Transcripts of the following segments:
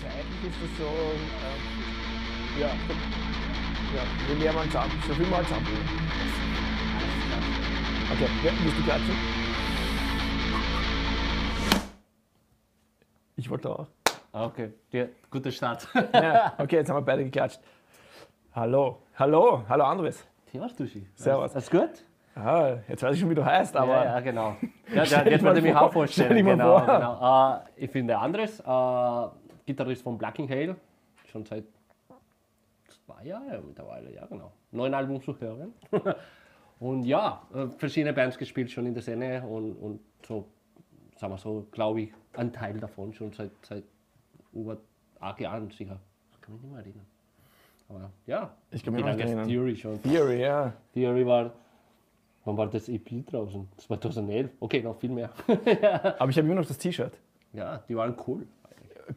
zeitlich ist das so, ähm, ja, ja, je mehr man zusammen, so viel man will. Okay, ja, willst du klatschen? Ich wollte auch. Ah, Okay, ja, guter Start. Ja, okay, jetzt haben wir beide geklatscht. Hallo, hallo, hallo Andres. Servus, Duschi. Servus. Alles gut? Ah, jetzt weiß ich schon, wie du heißt, aber ja, ja, genau. Ja, dich jetzt wollte ich mich auch vorstellen. genau, vor. genau. Äh, ich bin der Andres, äh, Gitarrist von Blacking Hail, schon seit zwei Jahren mittlerweile, ja genau. Neun Album zu hören. und ja, äh, verschiedene Bands gespielt schon in der Szene und, und so, sagen wir so, glaube ich, ein Teil davon schon seit, seit über acht Jahren sicher. Das kann ich nicht mehr erinnern. Aber ja, Ich kann mich ist erinnern. Theory schon? Theory, ja. Theory war, wann war das EP draußen? 2011? Okay, noch viel mehr. Aber ich habe immer noch das T-Shirt. ja, die waren cool.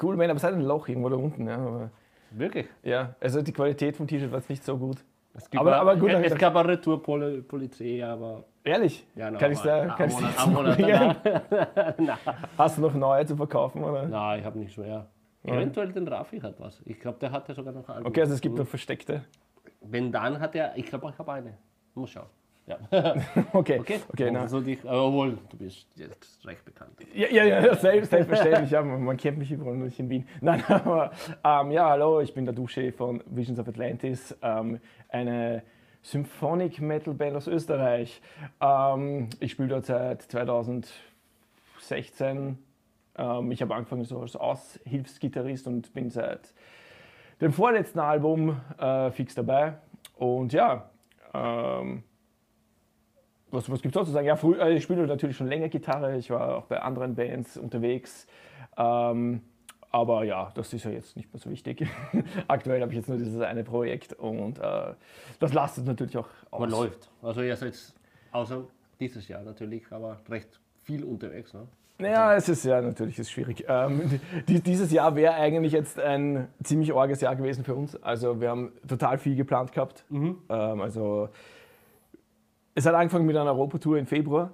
Cool, man, aber es hat ein Loch irgendwo da unten. Ja, Wirklich. ja, also die Qualität vom T-Shirt war jetzt nicht so gut. Es gibt Aber- aber gut, es, gab eine Retourpolizei, aber Ehrlich? ja, no, kann ich da, kann ich da. Hast du noch neue zu verkaufen? Oder? Nein, ich habe nichts mehr. Eventuell den Rafi hat was. Ich glaube, der hatte sogar noch ein Album. Okay, also es gibt noch versteckte. Wenn dann hat er, ich glaube, ich habe eine. Muss schauen. Ja. Okay, Okay, okay na. also dich, aber obwohl, du bist jetzt recht bekannt. Ja, ja, ja selbst, selbstverständlich. Ja, man, kennt mich überall, nur nicht in Wien. Nein, aber ähm, ja, hallo, ich bin der Dusche von Visions of Atlantis, ähm, eine Symphonic Metal Band aus Österreich. Ähm, ich spiele dort seit 2016. Ähm, ich habe angefangen so als Aushilfsgitarrist und bin seit dem vorletzten Album äh, fix dabei. Und ja, ähm, was, was gibt es sonst zu sagen? Ja, früh, äh, ich spiele natürlich schon länger Gitarre. Ich war auch bei anderen Bands unterwegs. Ähm, aber ja, das ist ja jetzt nicht mehr so wichtig. Aktuell habe ich jetzt nur dieses eine Projekt und äh, das lastet natürlich auch aus. Aber läuft. Also ihr seid außer dieses Jahr natürlich, aber recht viel unterwegs. Ne? Ja, es ist ja natürlich ist schwierig. Ähm, die, dieses Jahr wäre eigentlich jetzt ein ziemlich orges Jahr gewesen für uns. Also wir haben total viel geplant gehabt. Mhm. Ähm, also es hat angefangen mit einer Europatour im Februar.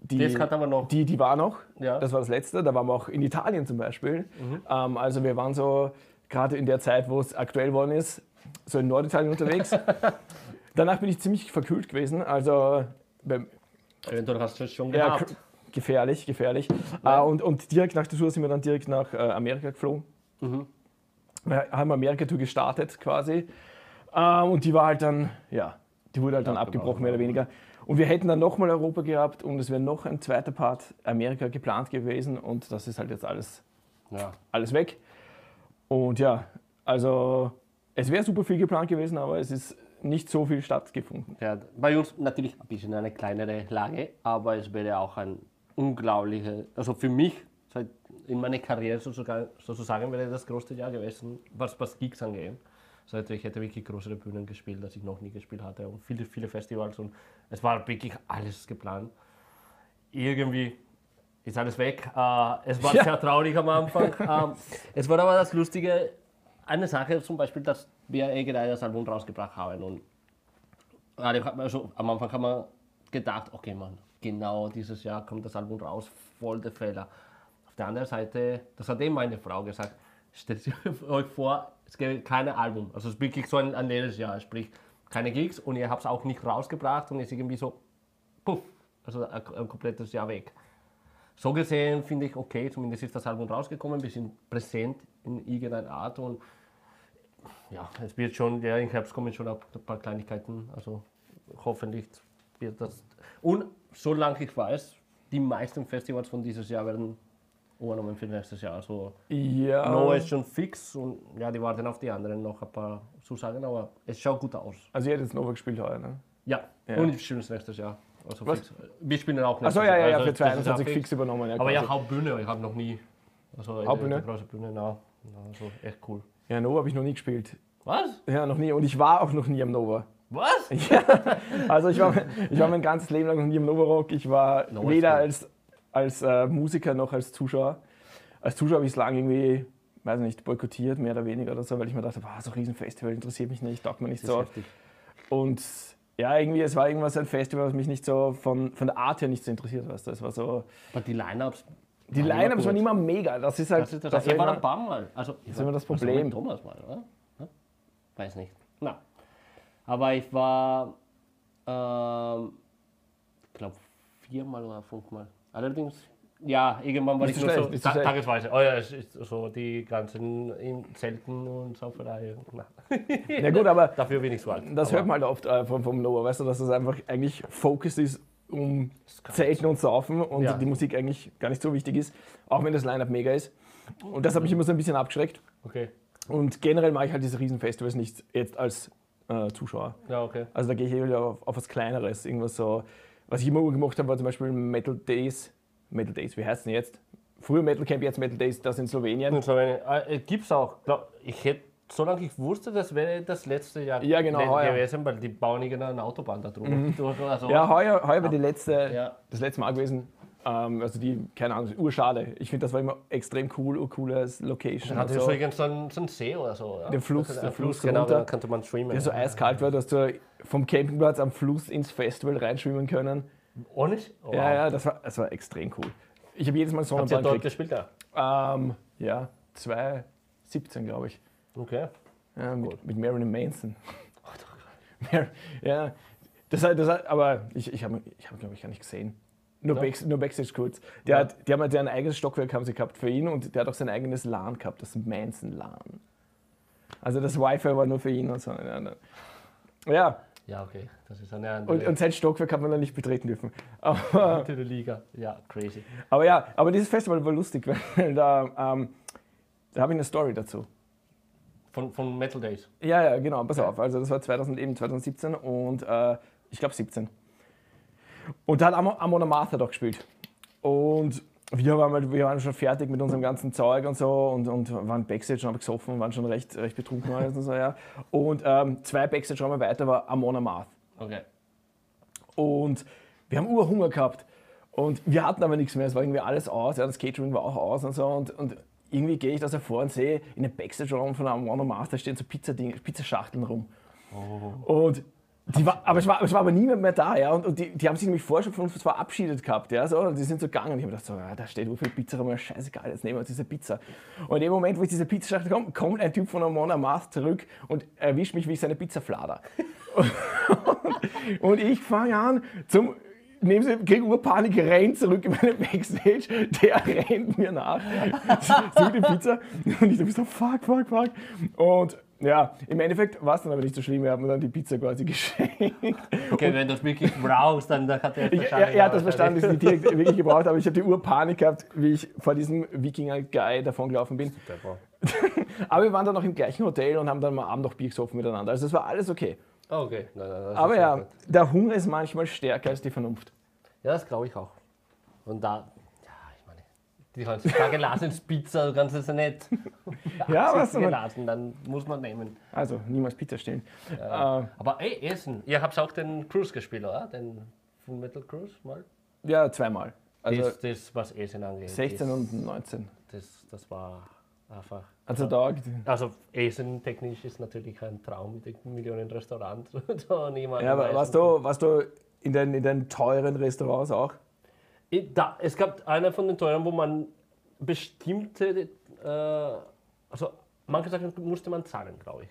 Die, Das hat aber noch. Die, die war noch. Ja. Mhm. Das war das letzte. Da waren wir auch in Italien zum Beispiel. Ähm, also wir waren so gerade in der Zeit, wo es aktuell geworden ist, so in Norditalien unterwegs. Danach bin ich ziemlich verkühlt gewesen. Also beim, Eventuell hast du es schon ja, gehabt. k- gefährlich, gefährlich. Ja. Äh, und, und direkt nach der Tour sind wir dann direkt nach äh, Amerika geflogen. Mhm. Wir haben Amerika-Tour gestartet quasi. Ähm, und die war halt dann, ja, die wurde halt dann Abgebrochen, abgebrochen, mehr oder weniger. Und wir hätten dann nochmal Europa gehabt und es wäre noch ein zweiter Part Amerika geplant gewesen und das ist halt jetzt alles, ja. alles weg. Und ja, also es wäre super viel geplant gewesen, aber es ist nicht so viel stattgefunden. Ja, bei uns natürlich ein bisschen eine kleinere Lage, aber es wäre auch ein unglaublicher, also für mich in meiner Karriere sozusagen, sozusagen wäre das größte Jahr gewesen, was, was Gigs angeht. Also ich hätte wirklich größere Bühnen gespielt, als ich noch nie gespielt hatte und viele, viele Festivals und es war wirklich alles geplant. Irgendwie ist alles weg. Äh, es war Ja. sehr traurig am Anfang. ähm, es war aber das Lustige, eine Sache zum Beispiel, dass wir eh gerade das Album rausgebracht haben und gerade hat man so, am Anfang haben wir gedacht, okay Mann, genau dieses Jahr kommt das Album raus, voll der Fehler. Auf der anderen Seite, das hat eben meine Frau gesagt, stellt euch vor, es gibt kein Album, also es ist wirklich so ein, ein leeres Jahr, sprich keine Gigs und ihr habt es auch nicht rausgebracht und ist irgendwie so, puff, also ein, ein komplettes Jahr weg. So gesehen finde ich okay, zumindest ist das Album rausgekommen, ein bisschen präsent in irgendeiner Art und ja, es wird schon, ja, im Herbst kommen schon ein paar Kleinigkeiten, also hoffentlich wird das. Und solange ich weiß, die meisten Festivals von dieses Jahr werden übernommen für nächstes Jahr. Also Ja. No ist schon fix und ja, die warten auf die anderen noch ein paar Zusagen, aber es schaut gut aus. Also ihr hättet jetzt Nova gespielt heuer, ne? Ja, Ja. und wir spielen es nächstes Jahr. Also Was? fix. Wir spielen auch Achso, nächstes ja, ja, ja, Also für das ist ja 22 fix. fix übernommen. Ja, Aber quasi. ja, Hauptbühne, ich habe noch nie. Also Hauptbühne? Eine große Bühne, na, na, also echt cool. ja, Nova habe ich noch nie gespielt. Was? Ja, noch nie. Und ich war auch noch nie am Nova. Was? Also ich war, ich war mein ganzes Leben lang noch nie im Nova Rock. Ich war Nova weder als, als äh, Musiker noch als Zuschauer. Als Zuschauer habe ich es lange irgendwie, weiß nicht, boykottiert, mehr oder weniger oder so, weil ich mir dachte, boah, so ein Riesenfestival interessiert mich nicht, taugt mir nicht Das so. Und ja, irgendwie, es war irgendwas ein Festival, was mich nicht so von, von der Art her nicht so interessiert, weißt du. Es war so, Aber die Lineups Die Line-Ups waren immer mega. Das ist halt Das ist das, das ich war ein paar Mal. Also, ich ist immer das also Problem. mit Thomas mal, oder? Ja? Weiß nicht. Na. Aber ich war, ähm, ich glaube, viermal oder fünfmal. Allerdings, ja, irgendwann war Nicht ich so nur schlecht, so ta tagesweise. Oh ja, es ist so die ganzen in Zelten und Sauferei. Na. Ja gut, aber Dafür bin ich so alt. das Aber hört man halt oft äh, vom, vom Noah, weißt du, dass das einfach eigentlich Focus ist um Zelten und Saufen und Ja. die Musik eigentlich gar nicht so wichtig ist, auch wenn das Line-Up mega ist. Und das hat mich immer so ein bisschen abgeschreckt. Okay, Und generell mache ich halt diese Riesenfestivals nicht jetzt als äh, Zuschauer. ja, okay. Also da gehe ich eher auf, auf was Kleineres. Irgendwas so. Was ich immer gemacht habe, war zum Beispiel Metal Days. Metal Days, wie heißt denn jetzt? Früher Metal Camp, jetzt Metal Days, das in Slowenien. In Slowenien. Äh, Gibt es auch. Ich hätte, solange ich wusste, das wäre das letzte Jahr Ja, genau, heuer. gewesen, weil die bauen irgendeine Autobahn da drüber. Durch, also, Ja, heuer, heuer war die letzte, Ja. das letzte Mal gewesen. Ähm, also die, keine Ahnung, urschade. Ich finde, das war immer extrem cool, urcooles Location. Hat und so. übrigens so einen, so einen See oder so. Ja? Den Fluss, Also, der ein Fluss genau, runter. da könnte man schwimmen. Der so eiskalt war, dass du vom Campingplatz am Fluss ins Festival reinschwimmen können. Ohne? Oh, Ja, ja, das war, das war extrem cool. Ich habe jedes Mal Habt ihr Sonnenbrand dort gespielt? Ja. Ähm, ja, 2017, glaube ich. Okay. Ja, mit, mit Marilyn Manson. Mar ja, das, hat- das, hat- aber ich, ich habe, ich hab, glaube ich, gar nicht gesehen. Nur. Back, nur Backstage kurz. Der Ja. hat, die haben halt ein eigenes Stockwerk haben sie gehabt für ihn und der hat auch sein eigenes LAN gehabt, das Manson-LAN. Also das Wi-Fi war nur für ihn und so. Ja, ja okay. Das ist eine andere und, und sein Stockwerk hat man dann nicht betreten dürfen. Aber, andere Liga. Ja, crazy. aber ja, aber dieses Festival war lustig, weil da, ähm, da habe ich eine Story dazu. Von, von Metal Days. Ja, ja, genau, pass auf. Also das war 2000, eben 2017 und äh, ich glaube 17. Und da hat Amon Amon Amarth doch gespielt. Und wir waren, halt, wir waren schon fertig mit unserem ganzen Zeug und so und, und waren Backstage und haben gesoffen und waren schon recht, recht betrunken und so, ja. Und ähm, zwei Backstage-Räume weiter war Amon Amarth. Okay. Und wir haben Urhunger gehabt. Und wir hatten aber nichts mehr. Es war irgendwie alles aus. Ja, das Catering war auch aus und so. Und, und irgendwie gehe ich da so vor und sehe, in dem Backstage-Raum von einem One Master stehen so Pizzaschachteln rum. Und die war, aber es war, es war aber niemand mehr da, ja. Und, und die, die haben sich nämlich vorher schon von uns verabschiedet gehabt, ja. So, und die sind so gegangen. Und ich habe gedacht, so, ja, da steht viel Pizza rum, ja, scheißegal, jetzt nehmen wir uns diese Pizza. Und in dem Moment, wo ich diese Pizzaschachtel komme, kommt ein Typ von Amon Amarth zurück und erwischt mich, wie ich seine Pizza flader. Und ich fange an zum. Neben sie, kriege Urpanik, rennt zurück in meine Backstage, der rennt mir nach, sucht die Pizza und ich so, fuck, fuck, fuck. Und ja, im Endeffekt war es dann aber nicht so schlimm, hat mir dann die Pizza quasi geschenkt. Okay, wenn du es wirklich brauchst, dann hat er es Ich, er, er hat das verstanden, dass ich nicht direkt wirklich gebraucht habe. Ich habe die Urpanik gehabt, wie ich vor diesem Wikinger-Guy davon gelaufen bin. Aber wir waren dann noch im gleichen Hotel und haben dann am Abend noch Bier gesoffen miteinander. Also es war alles okay. Okay. Nein, nein, das Aber ist ja, gut. der Hunger ist manchmal stärker als die Vernunft. Ja, das glaube ich auch. Und da, die heutzutage Lasenspizza, du kannst es ja nicht. Ja, was soll man- dann muss man nehmen. Also niemals Pizza stehlen. Äh, Aber ey, Essen. Ihr habt auch den Cruise gespielt, oder? Den Full Metal Cruise mal? ja, zweimal. Also das, das, was Essen angeht. 16 das, und 19. Das, das war einfach. Also da, Also Essen technisch ist natürlich ein Traum mit den Millionen Restaurants. da niemand ja, aber warst du, warst du in den, in den teuren Restaurants auch? Da, es gab einer von den teuren, wo man bestimmte, äh, also manche Sachen musste man zahlen, glaube ich.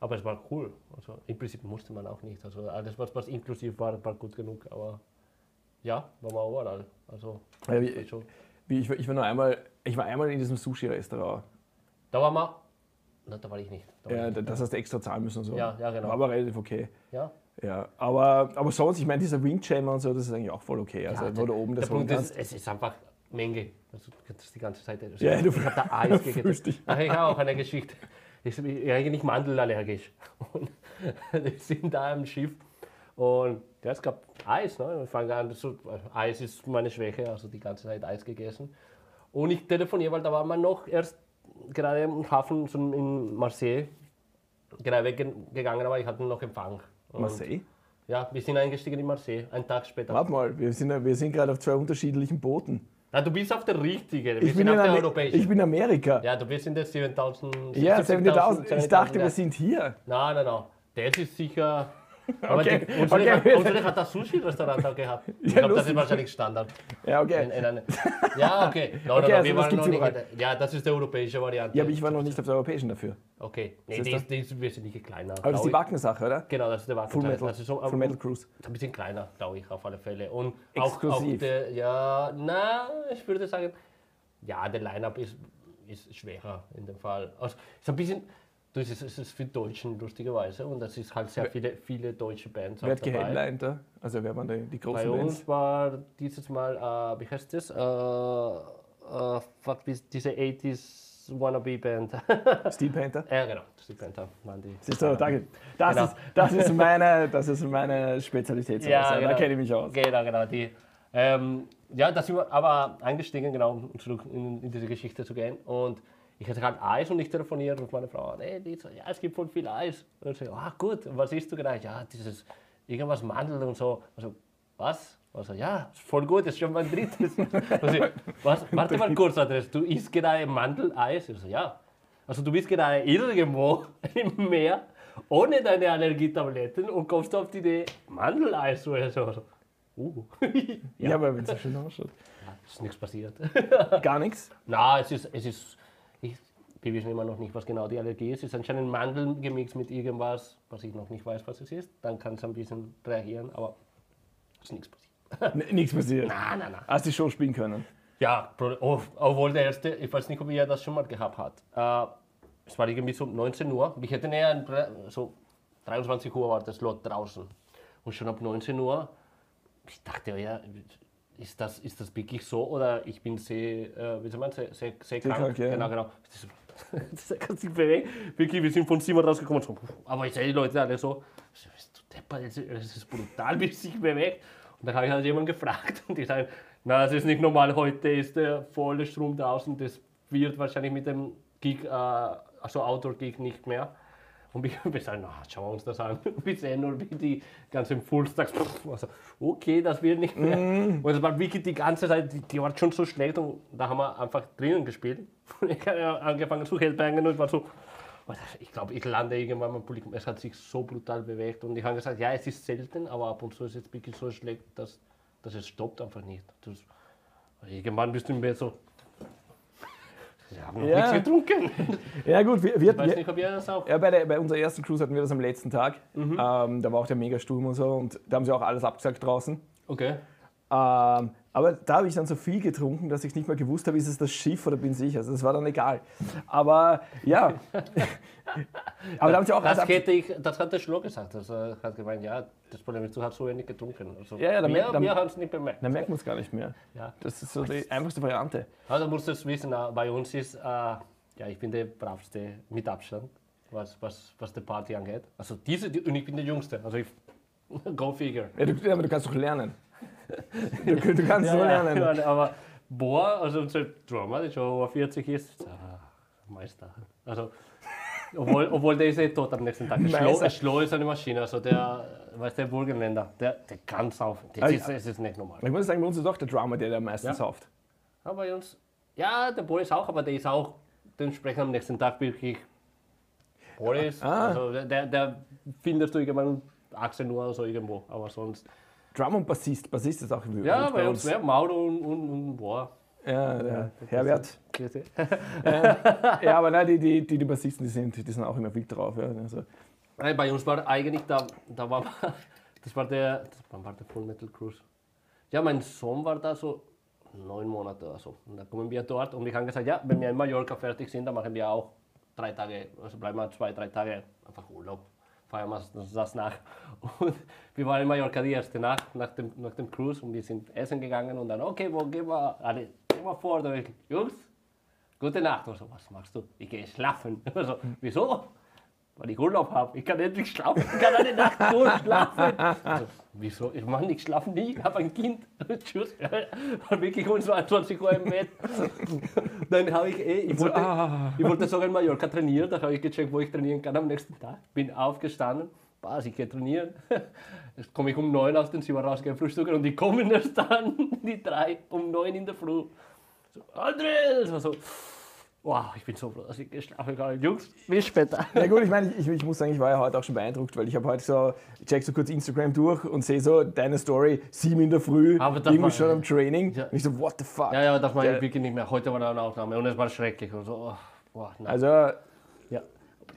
Aber es war cool. Also im Prinzip musste man auch nicht. Also alles, was, was inklusiv war, war gut genug. Aber ja, war man überall. Also Ja, wie, schon. wie, ich, war- ich war nur einmal, ich war einmal in diesem Sushi-Restaurant. Da war man, na, da war ich nicht. Da war Ja, ich nicht. das hast du extra zahlen müssen und so. Ja, ja, genau. War aber relativ okay. ja. Ja, aber, aber sonst, ich meine, dieser Wingchammer und so, das ist eigentlich auch voll okay. Also, Ja, wo du oben das Punkt kannst. ist, es ist einfach Menge. Also, das ist die ganze Zeit. Also, Ja, du ich habe da Eis gegessen. Ach, ich habe auch eine Geschichte. Ich bin eigentlich mandelallergisch. Und wir sind da im Schiff und ja, es gab Eis. Ne? Wir fangen an, so, Eis ist meine Schwäche, also die ganze Zeit Eis gegessen. Und ich telefoniere, weil da war man noch erst gerade im Hafen so in Marseille gerade weggegangen, aber ich hatte noch Empfang. Und, Marseille? Ja, wir sind eingestiegen in Marseille, einen Tag später. Warte mal, wir sind, wir sind gerade auf zwei unterschiedlichen Booten. Na, du bist auf der richtigen. Wir Ich sind auf der europäischen. ich bin in Amerika. ja, du bist in der 7000. Ja, 70.000. Ich dachte, wir ja. sind hier. Nein, nein, nein. Das ist sicher Okay, die, unsere, okay. unsere hat das Sushi-Restaurant auch gehabt. Ich Ja, glaube, das ist wahrscheinlich Standard. Ja, In, okay. in eine, ja, okay. No, no, Okay, no, also wir waren noch nicht. Ja, das ist die europäische Variante. Ja, aber ich war noch nicht auf der europäischen dafür. Okay. Nee, die ist, die ist wesentlich kleiner. Aber das ist die ich. Wackensache, oder? Genau, das ist der Wacken. Full Metal, Das ist so, Full Metal Cruise. ein bisschen kleiner, glaube ich, auf alle Fälle. Und auch, auch der, ja, na, ich würde sagen, ja, der Line-Up ist, ist schwerer in dem Fall. Also, ist ein bisschen, du, es ist, es ist für Deutschen lustigerweise und es ist halt sehr viele, viele deutsche Bands Wer hat geheadlined da? Also wer waren die, die Bei großen Bands? uns war dieses Mal, äh, wie heißt das? Äh, äh, diese 80s Wannabe-Band. Steel Panther? ja, genau, die Band waren die. Siehst du, danke. Das, Genau. ist, das, ist meine, das ist meine Spezialität. Ja, Da genau. kenne ich mich aus. Genau, genau. Die, ähm, ja, da sind wir aber eingestiegen, genau, um zurück in, in diese Geschichte zu gehen. Und ich hatte halt Eis und ich telefoniere mit meiner Frau. Hey, die so, ja, es gibt voll viel Eis. Und ich so, ah, gut, und was isst du gerade? Ja, dieses, irgendwas Mandel und so. Also, was? Also, ja, voll gut, das ist schon mein drittes. Also, was? Warte mal kurz, Andres, du isst gerade Mandeleis? Ich so, ja. Also, du bist gerade irgendwo im Meer ohne deine Allergietabletten und kommst auf die Idee, Mandeleis zu essen. Also, uh. Ja, aber wenn es so schön ausschaut. ist nichts passiert. Gar nichts. Na, es ist, es ist, wir wissen immer noch nicht, was genau die Allergie ist. Es ist anscheinend Mandeln gemixt mit irgendwas, was ich noch nicht weiß, was es ist. Dann kann es ein bisschen reagieren, aber es ist nichts passiert. Nichts passiert. Nein, nein, nein. Hast die Show spielen können. Ja, oh, obwohl der erste, ich weiß nicht, ob ihr das schon mal gehabt habt. Äh, es war irgendwie so um 19 Uhr. Ich hätte näher, so 23 Uhr war das Lot draußen. Und schon ab 19 Uhr, ich dachte, ja, ist das, ist das wirklich so oder ich bin sehr, äh, wie soll man, sehr, sehr, sehr krank. krank, ja. Genau, genau. Das kann sich bewegen. Wirklich, wir sind von Zimmer rausgekommen. So, aber ich sehe die Leute alle so, bist du deppert, es ist- brutal, wie es sich bewegt. Und dann habe ich halt jemanden gefragt und die sagen, na, es ist nicht normal, heute ist der volle Strom draußen, das wird wahrscheinlich mit dem Gig, äh, also Outdoor-Gig nicht mehr. Und wir wir sagen, na, schauen wir uns das an. Wir sehen nur, wie die ganzen Fullstacks, also, okay, das wird nicht mehr. Und es war wirklich die ganze Zeit, die, die war schon so schlecht und da haben wir einfach drinnen gespielt. Und ich habe angefangen zu headbangen und ich war so, und ich glaube, ich lande irgendwann beim Publikum. Es hat sich so brutal bewegt und ich habe gesagt, ja, es ist selten, aber ab und zu ist es wirklich so schlecht, dass, dass es stoppt einfach nicht. Das, irgendwann bist du im Bett so, wir haben noch Ja. nichts getrunken. Ja gut, wir, wir, Ich weiß nicht, ob ihr das auch... ja, bei, der, bei unserer ersten Cruise hatten wir das am letzten Tag. Mhm. Ähm, da war auch der Megasturm und so und da haben sie auch alles abgesagt draußen. Okay. Ähm, aber da habe ich dann so viel getrunken, dass ich nicht mehr gewusst habe, ist es das Schiff oder bin ich. Also das war dann egal. Aber ja. aber da haben sie auch Das, abgesagt. hätte ich, das hat der Schlo gesagt. Also, er hat gemeint, ja, das Problem ist, du hast so wenig getrunken. Also, Ja, ja, dann wir dann- wir haben es nicht bemerkt. Dann merkt man es gar nicht mehr. Ja. Das ist so die einfachste Variante. Also musst du es wissen, äh, bei uns ist, äh, ja, ich bin der bravste mit Abstand, was, was, was die Party angeht. Also diese, die, und ich bin der Jüngste. Also ich, go figure. Ja, du, aber du kannst doch lernen. Du, du kannst so lernen. Ja, aber boah, also unser Drummer, der schon über 40 ist, ah, Meister. Also, obwohl, obwohl der ist eh tot am nächsten Tag. Schlo. Schlo ist eine Maschine, also der, weißt du, der Burgenländer, der, der kann saufen. Das Also, ist, das ist nicht normal. Ich muss sagen, bei uns ist doch der Drummer, der, am meisten Ja. sauft. Aber bei uns, ja, der Boris auch, aber der ist auch dementsprechend am nächsten Tag wirklich Boris. Ah. Also der, der findest du irgendwann um 18 Uhr oder so irgendwo, aber sonst. Drum und Bassist. Bassist ist auch üblich Ja, bei uns, ja, Mauro und, und, und boah. Ja, der Herbert. Grüße. Ja, aber nein, die, die, die, die Bassisten, die sind, die sind auch immer wild drauf. Ja. Also, Nein, Bei uns war eigentlich, da, da war, das war der, das, war der Full Metal Cruise? Ja, mein Sohn war da so neun Monate oder so. Und da kommen wir dort und wir haben gesagt, ja, wenn wir in Mallorca fertig sind, dann machen wir auch drei Tage, also bleiben wir zwei, drei Tage einfach Urlaub, feiern wir das, nach. Und wir waren in Mallorca die erste Nacht nach dem, nach dem Cruise und wir sind essen gegangen und dann, okay, wo gehen wir? Alle, gehen wir vor, da ich, Jungs, gute Nacht. Und so, was machst du? Ich gehe schlafen. Also, wieso? Weil ich Urlaub habe. Ich kann endlich schlafen. Ich kann eine Nacht durchschlafen. Also, wieso? Ich mache nicht schlafen nie. Ich habe ein Kind. Tschüss. War wirklich um 22 Uhr im Bett. Dann habe ich eh, ich wollte, ich wollte sogar in Mallorca trainieren. Da habe ich gecheckt, wo ich trainieren kann am nächsten Tag. Bin aufgestanden. Was, ich gehe trainieren. Jetzt komme ich um 9 aus dem Zimmer raus, gehe frühstücken und die kommen erst dann, die drei, um 9 in der Früh. So, Andres! Also, Wow, ich bin so froh, dass ich geschlafen kann. Jungs, bis später. Ja gut, ich meine, ich, ich muss sagen, ich war ja heute auch schon beeindruckt, weil ich habe heute so, ich check so kurz Instagram durch und sehe so deine Story, sieben in der Früh, irgendwie war- schon am Training. Ja. Und ich so, what the fuck? Ja, ja, das war Ja. ich wirklich nicht mehr. Heute war da eine Aufnahme und es war schrecklich. Und so, oh, boah, nein. Also, ja.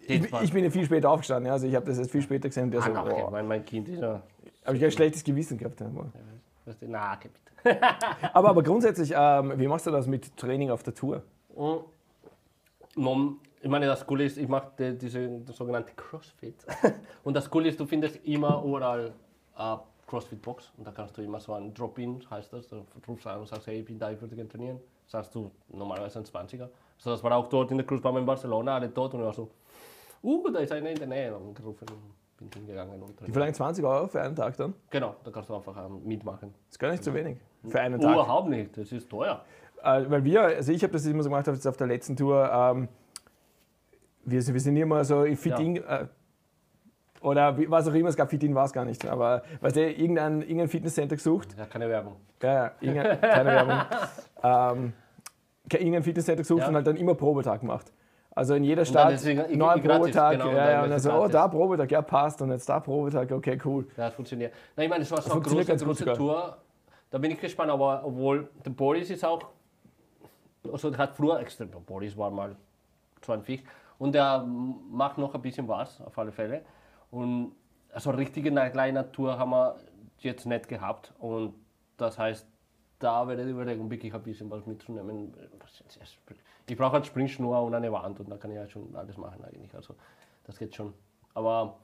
ich, ich bin ja viel später aufgestanden, also ich habe das jetzt viel später gesehen und der Ah, so, okay, oh, mein, mein Kind ist ja. habe ich ein schlechtes Gewissen gehabt. Ja. Na, okay, bitte. Aber, aber grundsätzlich, ähm, wie machst du das mit Training auf der Tour? Mom, ich meine, das Coole ist, ich mache die, diese sogenannte Crossfit. Und das Coole ist, du findest immer überall eine Crossfit-Box und da kannst du immer so ein Drop-In, heißt das. Du rufst an und sagst, hey, ich bin da, ich würde gerne trainieren. Sagst du normalerweise ein 20er. Also das war auch dort in der Cruise in Barcelona, alle dort und ich war so, uh, da ist einer in der Nähe. Und gerufen und bin hingegangen und Die trainiert. verlangen 20 Euro für einen Tag dann? Genau, da kannst du einfach ähm, mitmachen. Das ist gar nicht so wenig. Für einen Tag. Überhaupt nicht, das ist teuer. Äh, weil wir, also ich habe das immer so gemacht, jetzt auf der letzten Tour, ähm, wir, sind- wir sind immer so in Fit-In, äh, oder was auch immer, es gab Fit-In, war es gar nicht, aber weißt du, irgendein, irgendein Fitnesscenter gesucht, Ja, keine Werbung. ja, ja, keine Werbung, ähm, irgendein Fitnesscenter gesucht Ja. und halt dann immer Probetag gemacht. Also in jeder Stadt, gratis, Probetag, genau, ja, ja, und dann so, oh, da Probetag, ja, passt, und jetzt da Probetag, okay, cool. Ja, das funktioniert. Nein, ich meine, es war so eine große, große. Tour. Da bin ich gespannt, aber obwohl der Boris ist auch, also der hat früher extrem, Boris war mal so ein Viech und der macht noch ein bisschen was, auf alle Fälle. Und also richtige Tour haben wir jetzt nicht gehabt und das heißt, da werde ich überlegen, wirklich ein bisschen was mitzunehmen. Ich brauche eine Springschnur und eine Wand und da kann ich ja schon alles machen eigentlich. Also das geht schon. Aber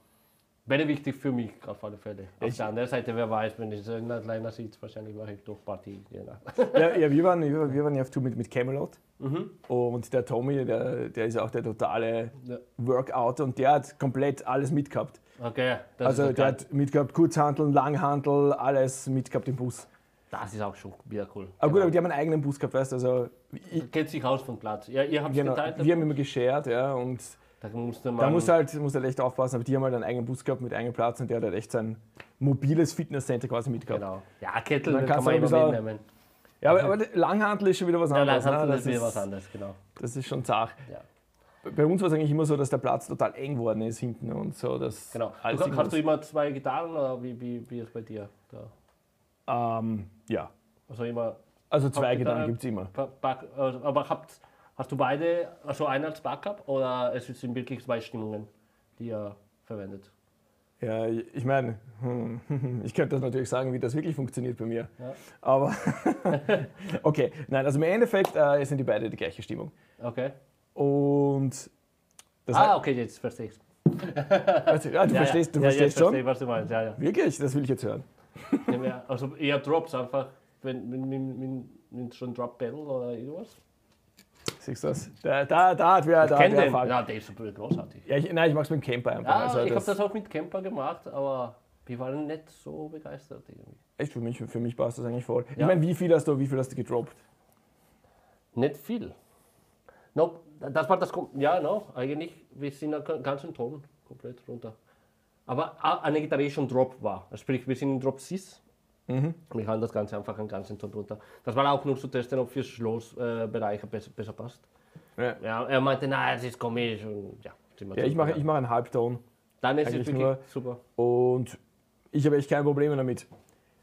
wäre wichtig für mich auf alle Fälle. Auf der anderen Seite, wer weiß, wenn ich so in einer kleinen sitze, wahrscheinlich mache ich doch nach- Ja, ja wir, waren, wir, wir waren ja auf Tour mit, mit Camelot. Mhm. Und der Tommy, der, der ist auch der totale Ja. Workout und der hat komplett alles mitgehabt. Okay, Also der geil. hat mitgehabt Kurzhanteln, Langhantel, alles mitgehabt im Bus. das ist auch schon wieder cool. Aber gut, Genau. aber die haben einen eigenen Bus gehabt, weißt du, also ich, Kennt sich aus vom Platz. Ja, ihr habt genau, geteilt. wir haben immer geshared, ja, und da musste man. da musst du halt, musst halt echt aufpassen, aber die haben halt einen eigenen Bus gehabt mit eigenem Platz und der hat halt echt sein mobiles Fitnesscenter quasi mitgehabt. Genau. Ja, Kettel Dann kann kannst man du immer bisschen- mitnehmen. Ja, aber, aber Langhantel ist schon wieder was Ja, anderes. dann ne? das das, wieder was ist, anderes, genau. das ist schon zart. Ja. Bei uns war es eigentlich immer so, dass der Platz total eng geworden ist hinten und so. Dass genau. Du, alles hast du immer zwei Gitarren oder wie, wie, wie ist es bei dir? Da? ähm, ja, Also immer. also zwei da- gibt es immer. Back, also, aber habt, hast du beide, also einen als Backup oder es sind wirklich zwei Stimmungen, die ihr verwendet? Ja, ich meine, hm, ich könnte das natürlich sagen, wie das wirklich funktioniert bei mir. Ja. Aber okay, nein, also im Endeffekt äh, sind die beide die gleiche Stimmung. Okay. Und das Ah, okay, jetzt verstehe ich heißt, ja, du verstehst, du ja, verstehst schon. verstehe, was du meinst. Ja, ja. Wirklich, das will ich jetzt hören. Ja, ja. Also eher Drops einfach, wenn, mit, mit so einem Drop Pedal oder irgendwas. Siehst du das? Da, da, da hat wer da hat wer. Ja, der ist super großartig. Ja, ich, nein, ich mach's mit dem Camper einfach. Ja, also ich habe das, auch mit Camper gemacht, aber wir waren nicht so begeistert irgendwie. echt für mich, für mich passt das eigentlich voll. Ich Ja. meine, wie viel hast du, wie viel hast du gedroppt? Nicht viel. No, das war das, ja, no, eigentlich, wir sind einen ganzen Ton komplett runter. Aber eine Gitarre schon Drop war. Sprich, wir sind in Drop Cis. Mhm. Wir haben das Ganze einfach einen ganzen Ton runter. Das war auch nur zu testen, ob für Schlossbereiche besser, besser passt. Ja, Ja, er meinte, nein, es ist komisch. Und ja, sind wir ja ich mache ich mache einen Halbton. Dann ist es nur- super. Und ich habe echt keine Probleme damit.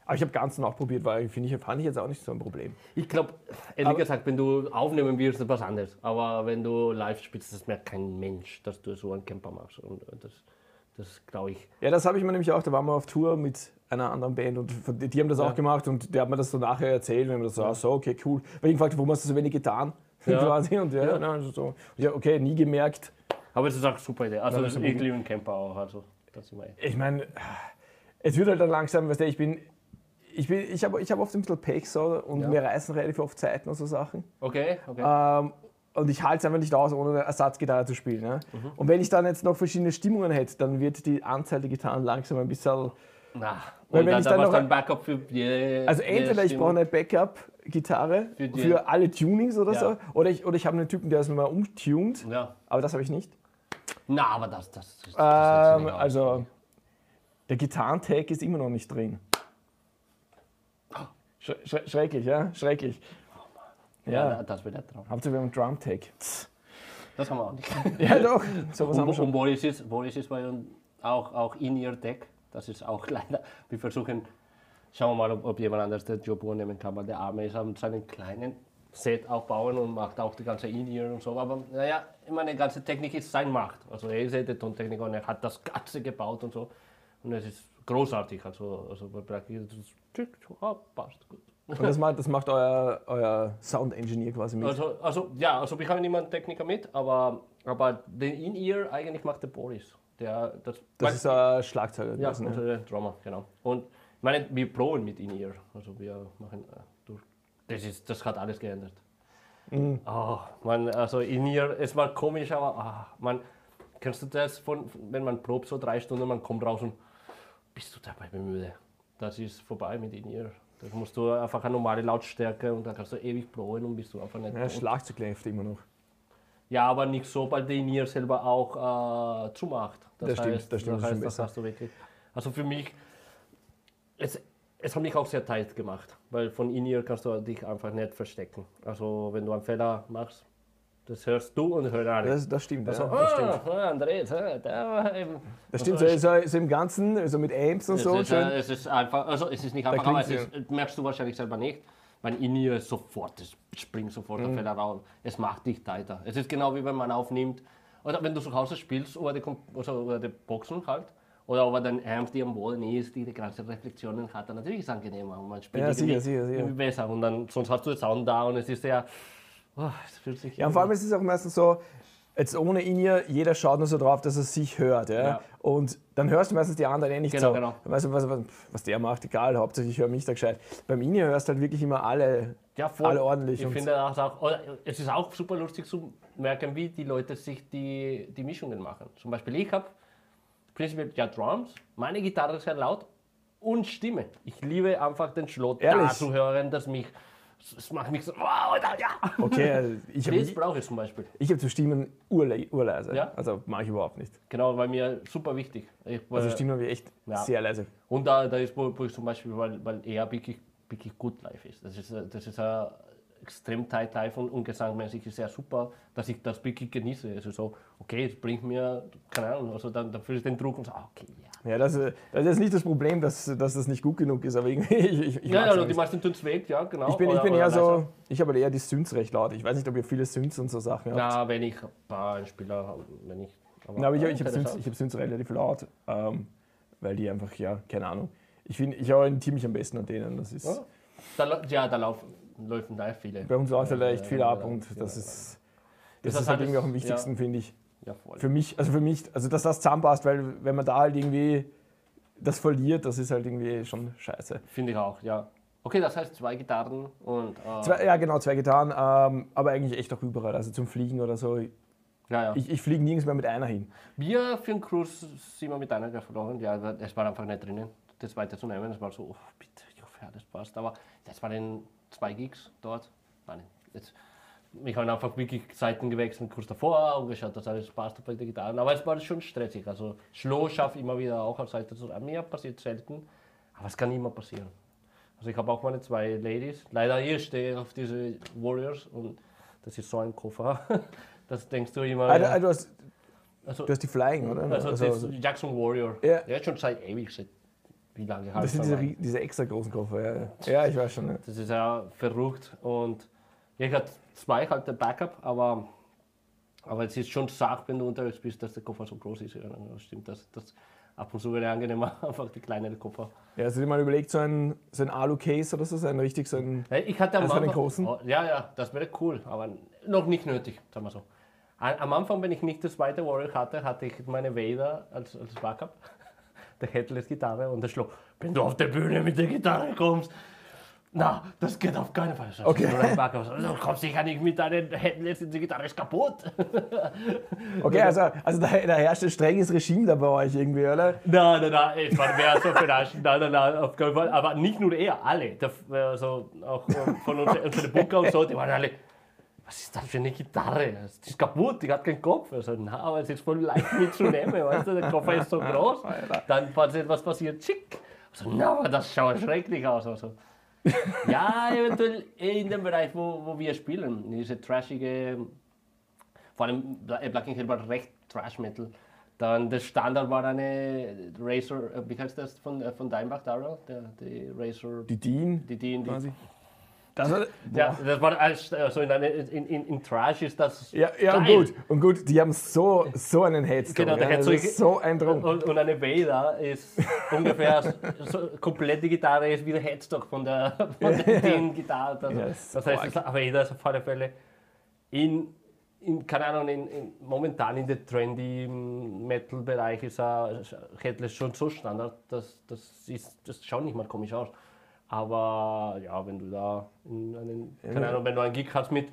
Aber ich habe Ganzen auch probiert, weil finde ich, fand ich jetzt auch nicht so ein Problem. Ich glaube, ehrlich Aber- gesagt, wenn du aufnehmen wirst, ist das was anderes. Aber wenn du live spielst, das merkt kein Mensch, dass du so einen Camper machst. Und äh, das, das glaube ich. Ja, das habe ich mir nämlich auch, da waren wir auf Tour mit einer anderen Band und die haben das auch gemacht und der hat mir das so nachher erzählt und wir haben das so, ah, so, okay, cool. Weil ich gefragt, warum hast du so wenig getan? Ja. Quasi. Und ja, Ja. na, also so. Und ja, okay, nie gemerkt. Aber es ist auch eine super Idee. Also, das das ist liebe einen Camper auch. Also, das immer Ich meine, es wird halt dann langsam, weißt du, ich bin, ich bin, ich habe ich hab oft ein bisschen Pech so und Ja. mir reißen relativ oft Zeiten und so Sachen. Okay, okay. Ähm, und ich halte es einfach nicht aus, ohne eine Ersatzgitarre zu spielen. Ne? Mhm. Und wenn ich dann jetzt noch verschiedene Stimmungen hätte, dann wird die Anzahl der Gitarren langsam ein bisschen. Na, weil und wenn dann, ich da dann noch- Backup für jede. Also entweder ich brauche eine Backup-Gitarre Für für, die- alle Tunings oder Ja. so, oder ich, oder ich habe einen Typen, der es mal umtunt, Ja. aber das habe ich nicht. Na, aber das. das, das, das Ähm, aus. also der Gitarrentag ist immer noch nicht drin. Sch sch schrecklich, ja? Schrecklich. Ja, Ja, das wird der Traum. Hauptsache wir haben einen Drum-Tag. Das haben wir auch nicht. Ja, doch. Sowas haben wir Und, schon. und Boris ist, Boris ist bei uns auch, auch In-Ear-Deck. Das ist auch leider. Wir versuchen, schauen wir mal, ob, ob jemand anders den Job übernehmen kann, weil der Arme ist am seinen kleinen Set aufbauen und macht auch die ganze In-Ear und so. Aber naja, meine, ganze Technik ist sein Macht. Also er ist ja der Tontechniker und er hat das Ganze gebaut und so. Und es ist großartig. Also, also praktisch, das ist, ah, passt gut. Und das macht, das macht euer, euer Sound-Engineer quasi mit. Also, also ja, also wir haben niemanden Techniker mit, aber, aber den In-Ear eigentlich macht der Boris. Der, das, Das ist ein Schlagzeuger ja, gewesen. ne? der Drummer, genau. Und ich meine, wir proben mit In-Ear. Also wir machen äh, durch. Das, ist, das hat alles geändert. Mhm. Oh, man, also In-Ear, es war komisch, aber ah, man, kennst du das, von, wenn man probt so drei Stunden, man kommt raus und bist du dabei müde. Das ist vorbei mit In-Ear. Da musst du einfach eine normale Lautstärke und dann kannst du ewig proben und bist du einfach nicht Ja. Schlagzeug läuft immer noch. Ja, aber nicht so, weil der In-Ear selber auch äh, zumacht. Das stimmt, das stimmt, Das das ist schon heißt, das hast du wirklich. Also für mich, es, es hat mich auch sehr tight gemacht, weil von In-Ear kannst du dich einfach nicht verstecken. Also wenn du einen Fehler machst, das hörst du und hören alle. Das, das stimmt, also, ja, das stimmt. ah, Andreas, ah, eben. Das stimmt, Also, so, so, so im Ganzen, so mit Amps und es, so, ist, schön. äh, es ist einfach, also es ist nicht einfach, aber ist, merkst du wahrscheinlich selber nicht. Mein In-Ear ist sofort, es springt sofort Mhm. der Fehler raus. Es macht dich tighter. Es ist genau wie wenn man aufnimmt, oder wenn du zu Hause spielst, oder die, also, oder die Boxen halt, oder aber dein Amp, die am Boden ist, die die ganzen Reflexionen hat, dann natürlich ist es angenehmer und man spielt Ja, irgendwie, sicher, sicher, sicher. besser. Und dann, sonst hast du den Sound da und es ist sehr, oh, es fühlt sich Ja, und vor allem ist es auch meistens so, jetzt ohne In-Ear, jeder schaut nur so drauf, dass er sich hört. Ja? Ja. Und dann hörst du meistens die anderen eh nicht Genau, so. genau. Weißt du, was, was, was der macht, egal, hauptsächlich ich höre mich da gescheit. Beim In-Ear hörst du halt wirklich immer alle, Ja, voll. alle ordentlich. Ich finde auch, auch es ist auch super lustig zu merken, wie die Leute sich die, die Mischungen machen. Zum Beispiel, ich habe prinzipiell ja Drums, meine Gitarre ist sehr laut und Stimme. Ich liebe einfach den Schlot da zu hören, dass mich, es macht mich so, wow, Alter, ja. Okay, also ich habe Das brauche ich zum Beispiel. ich hab zu Stimmen urle urleise. Ja? Also mache ich überhaupt nicht. Genau, weil mir super wichtig. Ich, Also äh, Stimmen habe ich echt ja. sehr leise. Und da, da ist, wo, wo ich zum Beispiel, weil, weil er wirklich, wirklich gut live ist. Das ist, das ist ein extrem tight live und, und gesangmäßig ist sehr super, dass ich das wirklich genieße. Also so, okay, es bringt mir, keine Ahnung, also dann, dann fühle ich den Druck und so, ah, okay, ja. Ja, das, äh, das ist jetzt nicht das Problem, dass, dass das nicht gut genug ist, aber irgendwie, ich, ich, ich Ja, ja, die meisten tun es weg, ja, genau. Ich bin, ich bin eher so, leiser. ich habe eher die Synths recht laut. Ich weiß nicht, ob ihr viele Synths und so Sachen habt. Na, wenn ich ein paar Spieler, wenn ich. Na, aber ich, ich habe Synths, hab Synths relativ laut, ähm, weil die einfach, ja, keine Ahnung. Ich finde, ich orientiere mich am besten an denen. Das ist, Ja. Da, ja, da laufen, laufen da viele. Bei uns läuft halt Ja, echt ja, viel ab und das ist, Das das ist halt irgendwie auch am wichtigsten, finde ich. Ja, voll. Für mich, also für mich, also dass das zusammenpasst, weil wenn man da halt irgendwie das verliert, das ist halt irgendwie schon scheiße. Finde ich auch, ja. Okay, das heißt zwei Gitarren und. Äh, Zwei, ja, genau, zwei Gitarren, ähm, aber eigentlich echt auch überall. Also zum Fliegen oder so. ja, ja. Ich, ich fliege nirgends mehr mit einer hin. Wir für den Cruise sind wir mit einer geflogen. Ja, es war einfach nicht drinnen, das weiterzunehmen. Es war so, oh, bitte, ich hoffe, ja, das passt. Aber das waren zwei Gigs dort. Nein, jetzt, ich habe einfach wirklich Seiten gewechselt, kurz davor und geschaut, dass alles passt bei der Gitarre. Aber es war schon stressig. Also, Slow schaffe immer wieder auch auf Seite zu. Mir passiert selten, aber es kann immer passieren. Also, ich habe auch meine zwei Ladies. Leider ich stehe auf diese Warriors und das ist so ein Koffer. Das denkst du immer. Du, du, hast, Also, du hast die Flying, oder? also, das ist Jackson Warrior. Ja. Der hat schon seit ewig, seit wie lange das sind diese, diese extra großen Koffer. Ja, ja. ja ich weiß schon. Ja. Das ist ja verrückt. Und ich hatte zwei halt der Backup, aber, aber es ist schon Sache, wenn du unterwegs bist, dass der Koffer so groß ist. Ja, das stimmt, das, das ab und zu wäre angenehmer, einfach die kleinere Koffer. Ja, hast du dir mal überlegt, so ein, so ein Alu-Case oder so, so ein richtig so ein. Ich hatte am Also Anfang- großen? Oh, ja, ja, das wäre cool, aber noch nicht nötig, sagen wir so. Am am Anfang, wenn ich nicht das zweite Warrior hatte, hatte ich meine Vader als, als Backup, der Headless-Gitarre und der Schluck. Wenn du auf der Bühne mit der Gitarre kommst, na, das geht auf keinen Fall. Okay. Backup. Du kommst sicher nicht mit deinen Headless, die Gitarre ist kaputt. Okay, also, also da, da herrscht ein strenges Regime da bei euch irgendwie, oder? Nein, nein, nein, es war mehr so überraschend. Nein, nein, nein, auf keinen Fall. Aber nicht nur er, alle. Also auch äh, von uns, unseren Booker und so, die waren alle, was ist das für eine Gitarre? Die ist kaputt, die hat keinen Kopf. Also, na, aber es ist voll leicht mitzunehmen, weißt du, der Koffer ist so groß. Dann, falls etwas passiert, schick. Also, na, aber das schaut schrecklich aus. Also. Ja, eventuell in dem Bereich, wo, wo wir spielen, diese trashige. vor allem äh, Black Hell war recht Thrash Metal. Dann das Standard war eine Razor, äh, wie heißt das von, äh, von Dimebag Darrell? Der, die Razor, Die Dean die, die, die, quasi. Das Ja, das war als, also in, in, in, in Trash ist das. ja, ja und gut, und gut, die haben so, so einen Headstock. Genau, der ja, so- ist so ein Drum. Und, und eine Vader ist ungefähr so, komplett die Gitarre ist wie der Headstock von der, von der Dean Gitarre. Also, Ja, ist das heißt, das, Vader ist auf alle Fälle in, in keine Ahnung, in, in, momentan in der trendy Metal-Bereich ist er Headless schon so Standard, dass das ist, das schaut nicht mal komisch aus. Aber ja, wenn du da in einen, keine Ahnung, wenn du einen Gig hast mit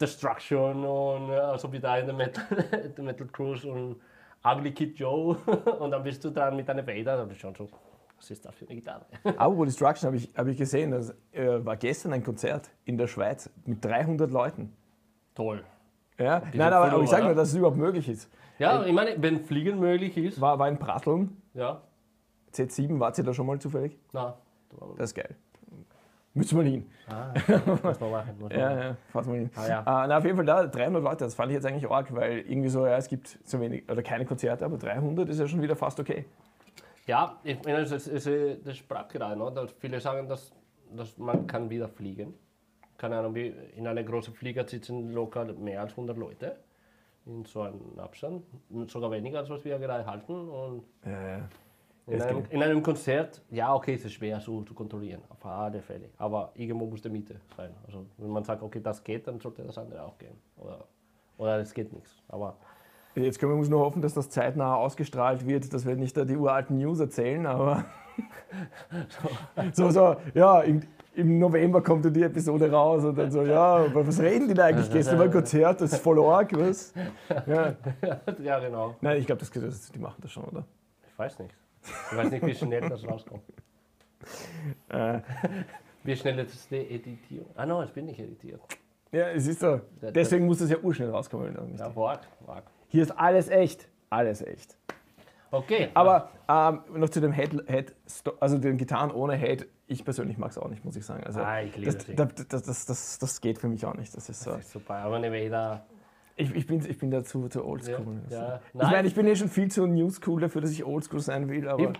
Destruction und äh, also wie da in der Metal, der Metal Cruise und Ugly Kid Joe und dann bist du dran mit einer Vader, dann bist du schon so, was ist das für eine Gitarre? Aber Destruction habe ich, hab ich gesehen, das äh, war gestern ein Konzert in der Schweiz mit 300 Leuten. Toll. Ja? Nein, aber, aber ich sage nur, dass es überhaupt möglich ist. Ja, ich meine, wenn Fliegen möglich ist, War, war in Pratteln, ja, Z7, wart ihr da schon mal zufällig? war Das ist geil. Müssen wir hin. ah, muss man machen. Muss man Ja, ja, mal hin. Ah, ja. Na, auf jeden Fall da, 300 Leute, das fand ich jetzt eigentlich arg, weil irgendwie so, ja, es gibt so wenig, oder keine Konzerte, aber 300 ist ja schon wieder fast okay. Ja, ich meine, das, ist, das sprach gerade, ne? dass viele sagen, dass, dass man kann wieder fliegen. Keine Ahnung, wie in einer großen Flieger sitzen lokal mehr als 100 Leute in so einem Abstand, sogar weniger als was wir gerade halten. Und Ja, ja. In einem, in einem Konzert, ja, okay, es ist schwer so zu kontrollieren, auf alle Fälle. Aber irgendwo muss die Mitte sein. Also wenn man sagt, okay, das geht, dann sollte das andere auch gehen. Oder, oder es geht nichts. Aber Jetzt können wir uns nur hoffen, dass das zeitnah ausgestrahlt wird, dass wir nicht da die uralten News erzählen, aber so, so, ja, im, im November kommt dann die Episode raus und dann so, ja, was reden die da eigentlich? Gestern war ein Konzert, das ist voll arg, was? Ja. ja, genau. Nein, ich glaube, das, das, die machen das schon, oder? Ich weiß nicht. Ich weiß nicht, wie schnell das rauskommt. Äh, Wie schnell ist die Editierung? Ah, no, es bin nicht editiert. ja, es ist so. Deswegen muss das ja urschnell rauskommen. nicht? Ja, wart, wart. Hier ist alles echt. Alles echt. Okay. Aber ähm, noch zu dem Head, Head also den Gitarren ohne Head. Ich persönlich mag es auch nicht, muss ich sagen. Also, Ah, ich liebe das, das, das, das, das, geht für mich auch nicht. Das ist so. das ist super. Aber eine Vader. Ich, ich, bin, ich bin da zu, oldschool. Ja, ja. Ich meine, ich bin eh schon viel zu new school dafür, dass ich oldschool sein will, aber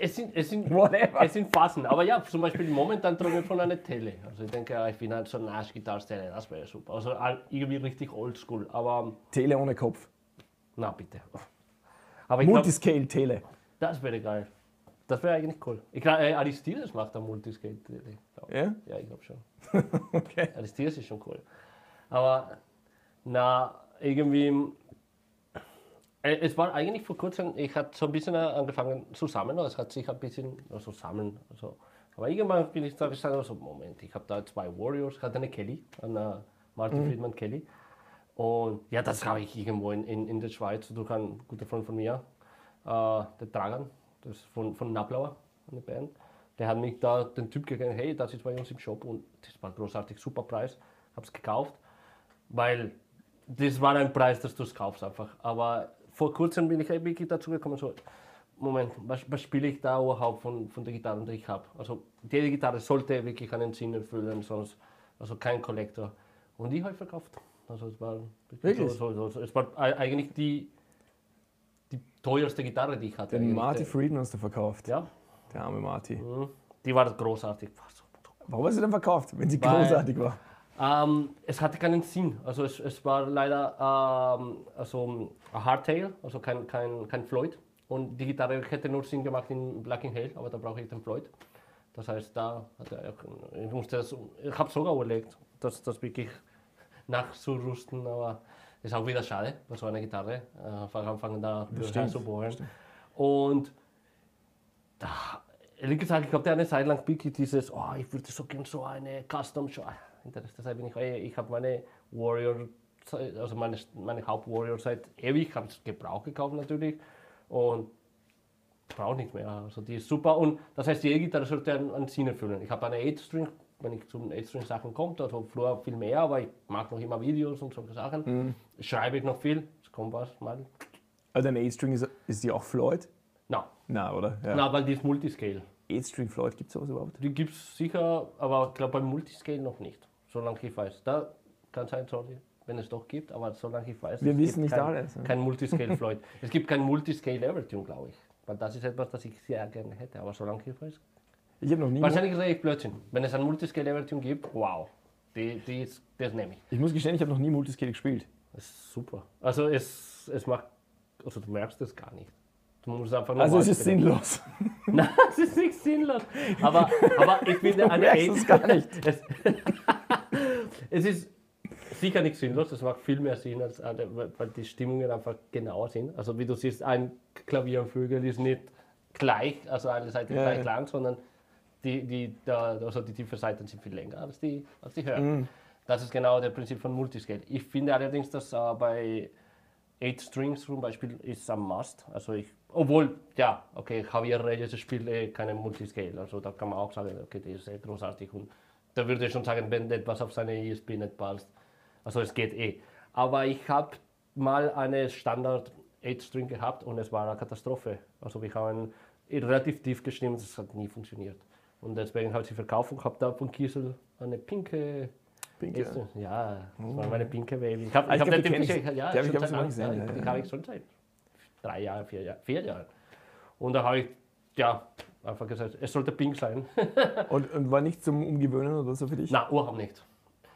Es sind, es sind, Whatever. es sind Phasen. Aber ja, zum Beispiel momentan träume ich von einer Tele. Also ich denke, ja, ich bin halt so ein Nash-Gitarre-Tele, das wäre super. Also irgendwie richtig oldschool. Aber Tele ohne Kopf. na bitte. Aber ich glaube, Multiscale Tele. das wäre geil. Das wäre eigentlich cool. Ich glaube, äh, Aristides macht ein Multiscale-Tele. Ja? Ja, ich glaube schon. Okay. Aristides ist schon cool. Aber na, irgendwie. äh, Es war eigentlich vor kurzem, ich hatte so ein bisschen angefangen zu sammeln, es hat sich ein bisschen also sammeln. Also, aber irgendwann bin ich da gesagt, also, Moment, ich habe da zwei Warriors, ich hatte eine Kelly, eine Martin Friedman Kelly. Und ja, das habe ich irgendwo in, in, in der Schweiz durch einen guten Freund von mir, äh, der Dragan, das ist von, von Nablauer, eine Band. Der hat mich da den Typ gegeben, hey, das ist bei uns im Shop und das war großartig, super Preis, habe es gekauft, weil das war ein Preis, dass du es kaufst einfach. Aber vor kurzem bin ich wirklich dazu gekommen, so, Moment, was, was spiele ich da überhaupt von, von der Gitarre, die ich habe? Also jede Gitarre sollte wirklich einen Sinn erfüllen, sonst also kein Kollektor. Und die habe ich verkauft. Also es war Wirklich? So, so, so, es war ei- eigentlich die, die teuerste Gitarre, die ich hatte. Den. Marty Friedman hast du verkauft. Ja, Der arme Marty. mhm. die war großartig. Warum hast du denn verkauft, wenn sie Weil- großartig war? Ähm, es hatte keinen Sinn. Also es, es war leider ähm, also ein Hardtail, also kein, kein, kein Floyd. Und die Gitarre hätte nur Sinn gemacht in Black in Hell, aber da brauche ich den Floyd. Das heißt, da ich, ich musste das, ich habe sogar überlegt, das, das wirklich nachzurüsten, aber ist auch wieder schade bei so einer Gitarre, äh, von Anfang da zu bohren. Und da, ehrlich gesagt, ich habe eine Zeit lang wirklich dieses, oh, ich würde so gerne so eine Custom Shop. Deshalb bin ich, ich habe meine Warrior, also meine, meine Haupt-Warrior seit ewig, habe es Gebrauch gekauft natürlich und brauche nicht mehr. Also die ist super und das heißt, jede Gitarre sollte einen, einen Sinn erfüllen. Ich habe eine 8-String, wenn ich zu den 8-String-Sachen komme, also früher viel mehr, aber ich mache noch immer Videos und solche Sachen. Schreibe ich noch viel, es kommt was mal. Also ein A-String ist, ist die auch Floyd? Na, Na, oder? Ja. na, weil die ist Multiscale. A-String Floyd, gibt es sowas überhaupt? Die gibt es sicher, aber ich glaube beim Multiscale noch nicht, solange ich weiß. Da kann sein, sorry, wenn es doch gibt, aber solange ich weiß, Wir wissen nicht kein, alles, ja. kein Multiscale Floyd. es gibt kein Multiscale Evertune, glaube ich. Weil das ist etwas, das ich sehr gerne hätte, aber solange ich weiß. Ich habe noch nie. Wahrscheinlich rede ich Blödsinn. Wenn es ein Multiscale Evertune gibt, wow. Die, die ist, das nehme ich. Ich muss gestehen, ich habe noch nie Multiscale gespielt. Das ist super. Also es, es macht, also du merkst es gar nicht. Du musst einfach Also es ist spielen. sinnlos. Nein, es ist nicht sinnlos. Aber, aber ich finde eine merkst es gar nicht. Es, ist sicher nicht sinnlos, es macht viel mehr Sinn, als eine, weil die Stimmungen einfach genauer sind. Also wie du siehst, ein Klavier und Flügel ist nicht gleich, also eine Seite Ja, gleich lang, sondern die, die, da, also die tiefen Seiten sind viel länger als die, als die höheren. Mhm. Das ist genau der Prinzip von Multiscale. Ich finde allerdings, dass äh, bei 8 Strings zum Beispiel ist am Must. Also ich, obwohl, ja, okay, Javier Reyes spielt eh keine Multiscale. Also da kann man auch sagen, okay, der ist eh großartig. Und da würde ich schon sagen, wenn etwas auf seine ESP nicht passt. Also es geht eh. Aber ich habe mal eine Standard 8 String gehabt und es war eine Katastrophe. Also wir haben relativ tief gestimmt, es hat nie funktioniert. Und deswegen habe ich sie verkauft und habe da von Kiesel eine pinke Pinke. Ja, das war meine pinke Baby. Ich habe ich hab kenn pinke, ich. ja, Die hab ich, glaub ich, lang, gesehen, ja, ja, habe ich schon seit drei Jahren, vier Jahren, vier Jahren. Und da habe ich, ja, einfach gesagt, es sollte pink sein. Und, und war nicht zum Umgewöhnen oder so für dich? Na, überhaupt nicht.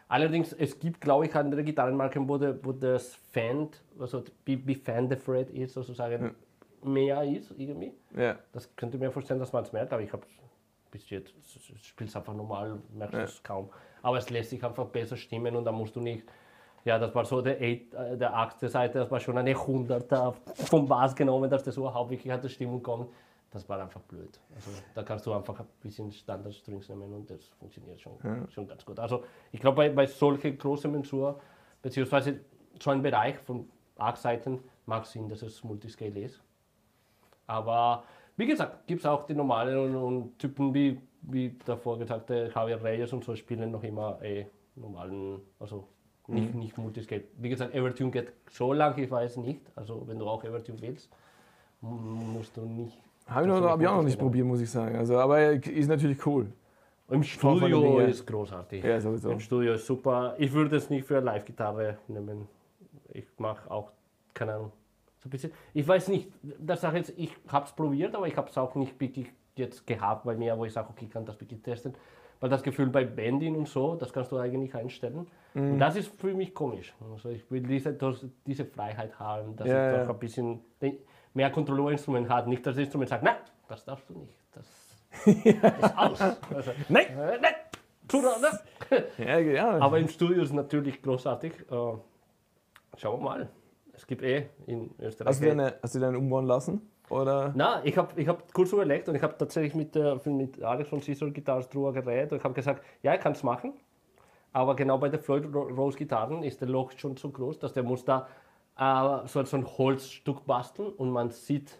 Allerdings, es gibt, glaube ich, andere Gitarrenmarken, wo, der, wo das Fend, also wie, wie Fan the Fred ist, sozusagen, mehr ist irgendwie. Ja. Das könnte ich mir vorstellen, dass man es merkt, aber ich habe bis jetzt spielt es einfach normal, merkst du Ja. es kaum. Aber es lässt sich einfach besser stimmen und da musst du nicht. Ja, das war so der, Eight, äh, der achte Seite, das war schon eine Hunderter vom Bass genommen, dass das überhaupt wirklich an der Stimmung kommt. Das war einfach blöd. Also da kannst du einfach ein bisschen Standard-Strings nehmen und das funktioniert schon, schon ganz gut. Also ich glaube, bei, bei solchen großen Mensur, beziehungsweise so ein Bereich von Arc-Seiten, mag Sinn, dass es Multiscale ist. Aber wie gesagt, gibt es auch die normalen und, und Typen wie, wie davor gesagte Javier Reyes und so spielen noch immer eh normalen, also nicht, nicht Multiscale. Wie gesagt, Evertune geht so lang, ich weiß nicht. Also wenn du auch Evertune willst, musst du nicht. Habe ich, noch, hab ich auch noch nicht probiert, muss ich sagen. Also, aber ist natürlich cool. Im Studio ist großartig. Ja, sowieso. Im Studio ist super. Ich würde es nicht für Live-Gitarre nehmen. Ich mache auch, keine Ahnung, so ein bisschen. Ich weiß nicht, das sage jetzt, ich habe es probiert, aber ich habe es auch nicht wirklich jetzt gehabt bei mir, wo ich sage, okay, ich kann das wirklich testen. Weil das Gefühl bei Bending und so, das kannst du eigentlich einstellen. Mhm. Und das ist für mich komisch. Also ich will diese, diese Freiheit haben, dass Ja, ich ja. doch ein bisschen mehr Kontrollinstrument habe. Nicht, dass das Instrument sagt, nein, das darfst du nicht. Das ist aus. Also, Nein! äh, nein, tu das, ne? Ja, ja. Aber im Studio ist es natürlich großartig. Äh, schauen wir mal. Es gibt eh in Österreich. hast, du deine, hast du deinen umbauen lassen? Oder? Na, ich habe ich hab kurz überlegt und ich habe tatsächlich mit, mit Alex von Cecil Guitars drüber geredet und ich habe gesagt, ja, ich kann es machen. Aber genau bei der Floyd Ro- Rose Gitarren ist der Loch schon so groß, dass der muss da äh, so, so ein Holzstück basteln und man sieht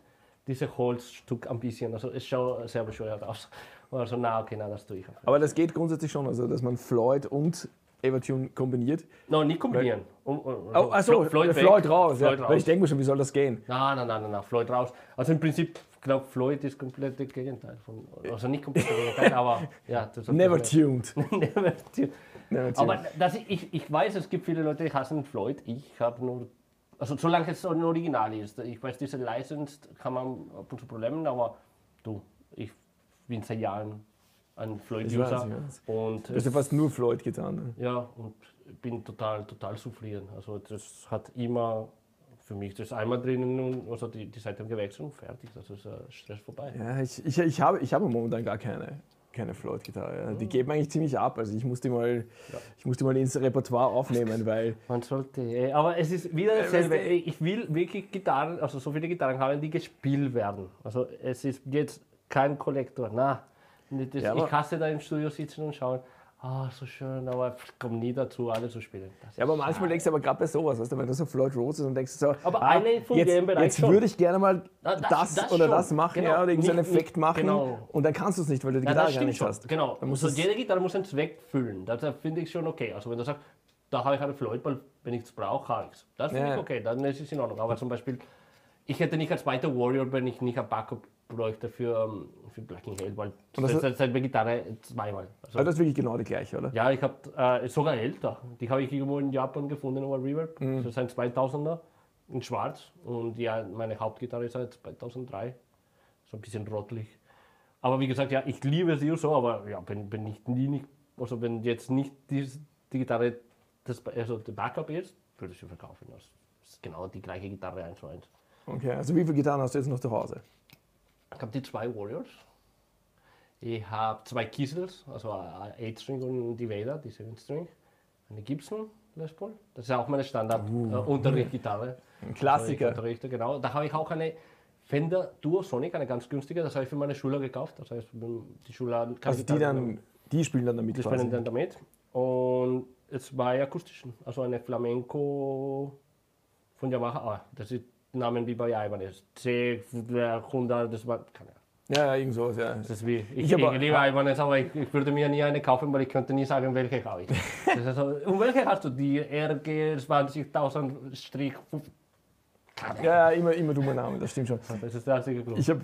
dieses Holzstück ein bisschen. Also es schaut sehr bescheuert aus. Also na, okay, na, das tue ich. Aber das geht grundsätzlich schon, also dass man Floyd und Evertune kombiniert. No, nicht kombinieren. Um, um, Oh, Flo- Floyd, weg, raus. Floyd ja. raus. Weil ich denke mir schon, wie soll das gehen? Nein, nein, nein, nein, Floyd raus. Also im Prinzip, ich glaube, Floyd ist komplett das Gegenteil. Von, also nicht komplett das Gegenteil, aber ja. Never tuned. Never tuned. Never tuned. Aber das, ich, ich weiß, es gibt viele Leute, die hassen Floyd. Ich habe nur, also solange es ein Original ist. Ich weiß, diese Licensed kann man ab und zu Problemen, aber du, ich bin seit Jahren ein Floyd-User. Und Du hast ja fast nur Floyd getan. Ne? ja, und bin total, total zufrieden. Also das hat immer für mich das einmal drinnen und also die, die Seite gewechselt und fertig. Das ist äh, Stress vorbei. Ja, ich, ich, ich, habe, ich habe momentan gar keine, keine Floyd-Gitarre. Ja. Die geben eigentlich ziemlich ab. Also ich muss die mal, ich muss die mal ins Repertoire aufnehmen, weil Man sollte, aber es ist wieder dasselbe. Ich will wirklich Gitarren, also so viele Gitarren haben, die gespielt werden. Also es ist jetzt kein Kollektor. Na, das, Ja, ich hasse da im Studio sitzen und schauen. Ah, so schön, aber ich komme nie dazu, alle zu spielen. Das Ja, aber manchmal denkst du aber gerade bei sowas, weißt du, wenn du so Floyd Rose ist und denkst so, Aber ah, eine von jetzt, jetzt würde ich gerne mal Ah, das, das- das oder schon. das machen, Genau. ja, oder irgendeinen Effekt nicht- machen genau. und dann kannst du es nicht, weil du die Ja, Gitarre gar nicht schon. hast. Genau. Dann musst Also jede Gitarre muss einen Zweck füllen. Das äh, finde ich schon okay. Also wenn du sagst, da habe ich eine Floyd, weil wenn ich es brauche, habe ich es. Das finde Ja. ich okay, dann ist es in Ordnung. Aber zum Beispiel, ich hätte nicht als weiter Warrior, wenn ich nicht ein Backup bräuchte für, ähm, für Blacking Hell, weil das ist halt bei Gitarre zweimal. Also, Also das ist wirklich genau die gleiche, oder? ja, ich habe äh, sogar älter. Die habe ich irgendwo in Japan gefunden über Reverb. Mhm. Das ist ein 2000er in schwarz. Und ja, meine Hauptgitarre ist halt 2003. So ein bisschen rotlich. Aber wie gesagt, ja, ich liebe sie so, aber ja, wenn, wenn ich nie nicht, also wenn jetzt nicht die, die Gitarre das, also der Backup ist, würde ich sie verkaufen. Das ist genau die gleiche Gitarre eins zu eins. Okay, also wie viele Gitarren hast du jetzt noch zu Hause? Ich habe die zwei Warriors. Ich habe zwei Kiesels, also eine 8-String und die Vader, die 7-String. Eine Gibson Les Paul. Das ist auch meine Standard-Unterrichtgitarre. Ein Klassiker. Unterrichter, genau. Da habe ich auch eine Fender Duo Sonic, eine ganz günstige. Das habe ich für meine Schüler gekauft. Das heißt, die Schüler Also die dann, die spielen dann damit die quasi. spielen dann damit. Und war akustischen, also eine Flamenco von Yamaha. Ah, das ist Namen wie bei Ibanez. C100, das war keine Ahnung. Ja, irgend sowas, ja. Das ist wie, ich, Ich hab- ich liebe Ibanez, aber ich, ich würde mir nie eine kaufen, weil ich könnte nie sagen, welche habe ich. Das ist so, und welche hast du? Die RG 20.000 Strich 5. Ja, immer, immer dummer Name, das stimmt schon. Das ist der einzige Grund. Ich habe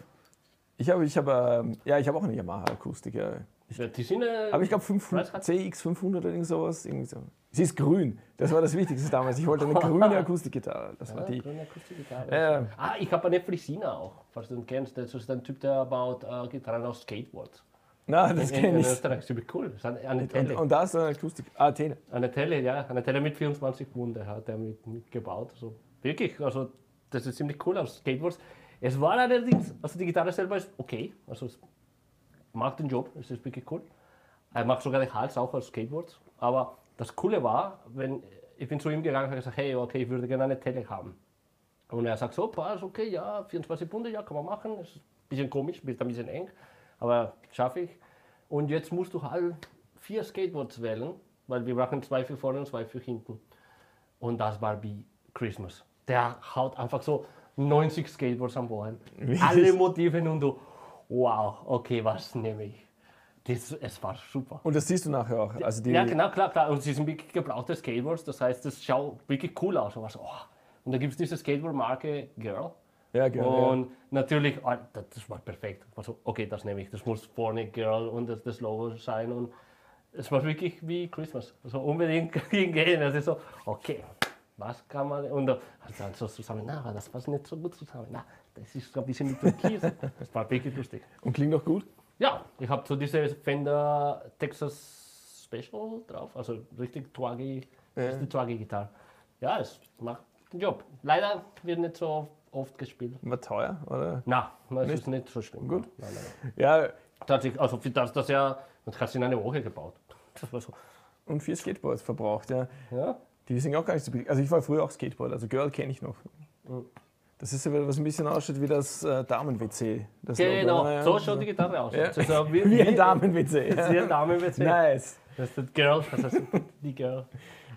ich hab, ich hab, ähm, ja, ich hab auch eine Yamaha-Akustik. Ja. Ja, die sind, äh, Aber ich glaube Preisgrad? CX500 oder irgend sowas. Irgendwie so. Sie ist grün. Das war das Wichtigste damals. Ich wollte eine grüne Akustikgitarre. Das war Ja, die. grüne Akustikgitarre. Ja, Ah, ich habe eine Frisina auch, falls du den kennst. Das ist ein Typ, der baut äh, Gitarren aus Skateboards. na, das in, in, kenne in ich. Österreich, ziemlich cool. Das ist eine, eine Und, Tele. und da ist eine Akustik. Ah, Tele. Eine Tele, ja, eine Tele mit 24 Wunde hat er mit, mitgebaut. Also wirklich, also das ist ziemlich cool aus Skateboards. Es war allerdings, also die Gitarre selber ist okay, also macht den Job, es ist wirklich cool. Er macht sogar den Hals auch als Skateboard. Aber das Coole war, wenn ich bin zu ihm gegangen und habe gesagt, hey, okay, ich würde gerne eine Tele haben. Und er sagt so, passt, okay, ja, 24 Pfunde, ja, kann man machen. Das ist ein bisschen komisch, ein bisschen eng, aber schaffe ich. Und jetzt musst du halt vier Skateboards wählen, weil wir brauchen zwei für vorne und zwei für hinten. Und das war wie Christmas. Der haut einfach so 90 Skateboards am Boden. Alle Motive und du, wow, okay, was nehme ich? Das, es war super. Und das siehst du nachher auch. Also die, Ja, genau, klar, klar. Und sie sind wirklich gebrauchte Skateboards, das heißt, das schaut wirklich cool aus. Und, so, oh. und da gibt es diese Skateboard-Marke Girl. Ja, genau. Und natürlich, ah, das, war perfekt. Ich war so, okay, das nehme ich. Das muss vorne Girl und das, das Logo sein. Und es war wirklich wie Christmas. Also unbedingt hingehen. Also so, okay, was kann man. Und dann dann so zusammen, na, aber das passt nicht so gut zusammen. Na, das ist so ein bisschen mit Türkis. Das war wirklich lustig. Und klingt auch gut. Ja, ich habe so diese Fender Texas Special drauf, also richtig twaggy, das ist die twaggy Gitarre. Ja, es macht den Job. Leider wird nicht so oft gespielt. War teuer, oder? Na, das ist nicht so schlimm. Gut. Nein, nein. Ja, Tatsächlich, also für das, das ja, das hast du in einer Woche gebaut. Das war so. und vier Skateboards verbraucht, ja. Ja, Die sind auch gar nicht so. Also ich war früher auch Skateboard, also Girl kenne ich noch. Das ist ja was ein bisschen ausschaut wie das äh, Damen-WC. Genau, ne? so schaut die Gitarre aus. Ja. Das ist so Wie ein Damen-WC. Ist ein Damen-WC. Nice. Das ist das Girl, das heißt die Girl.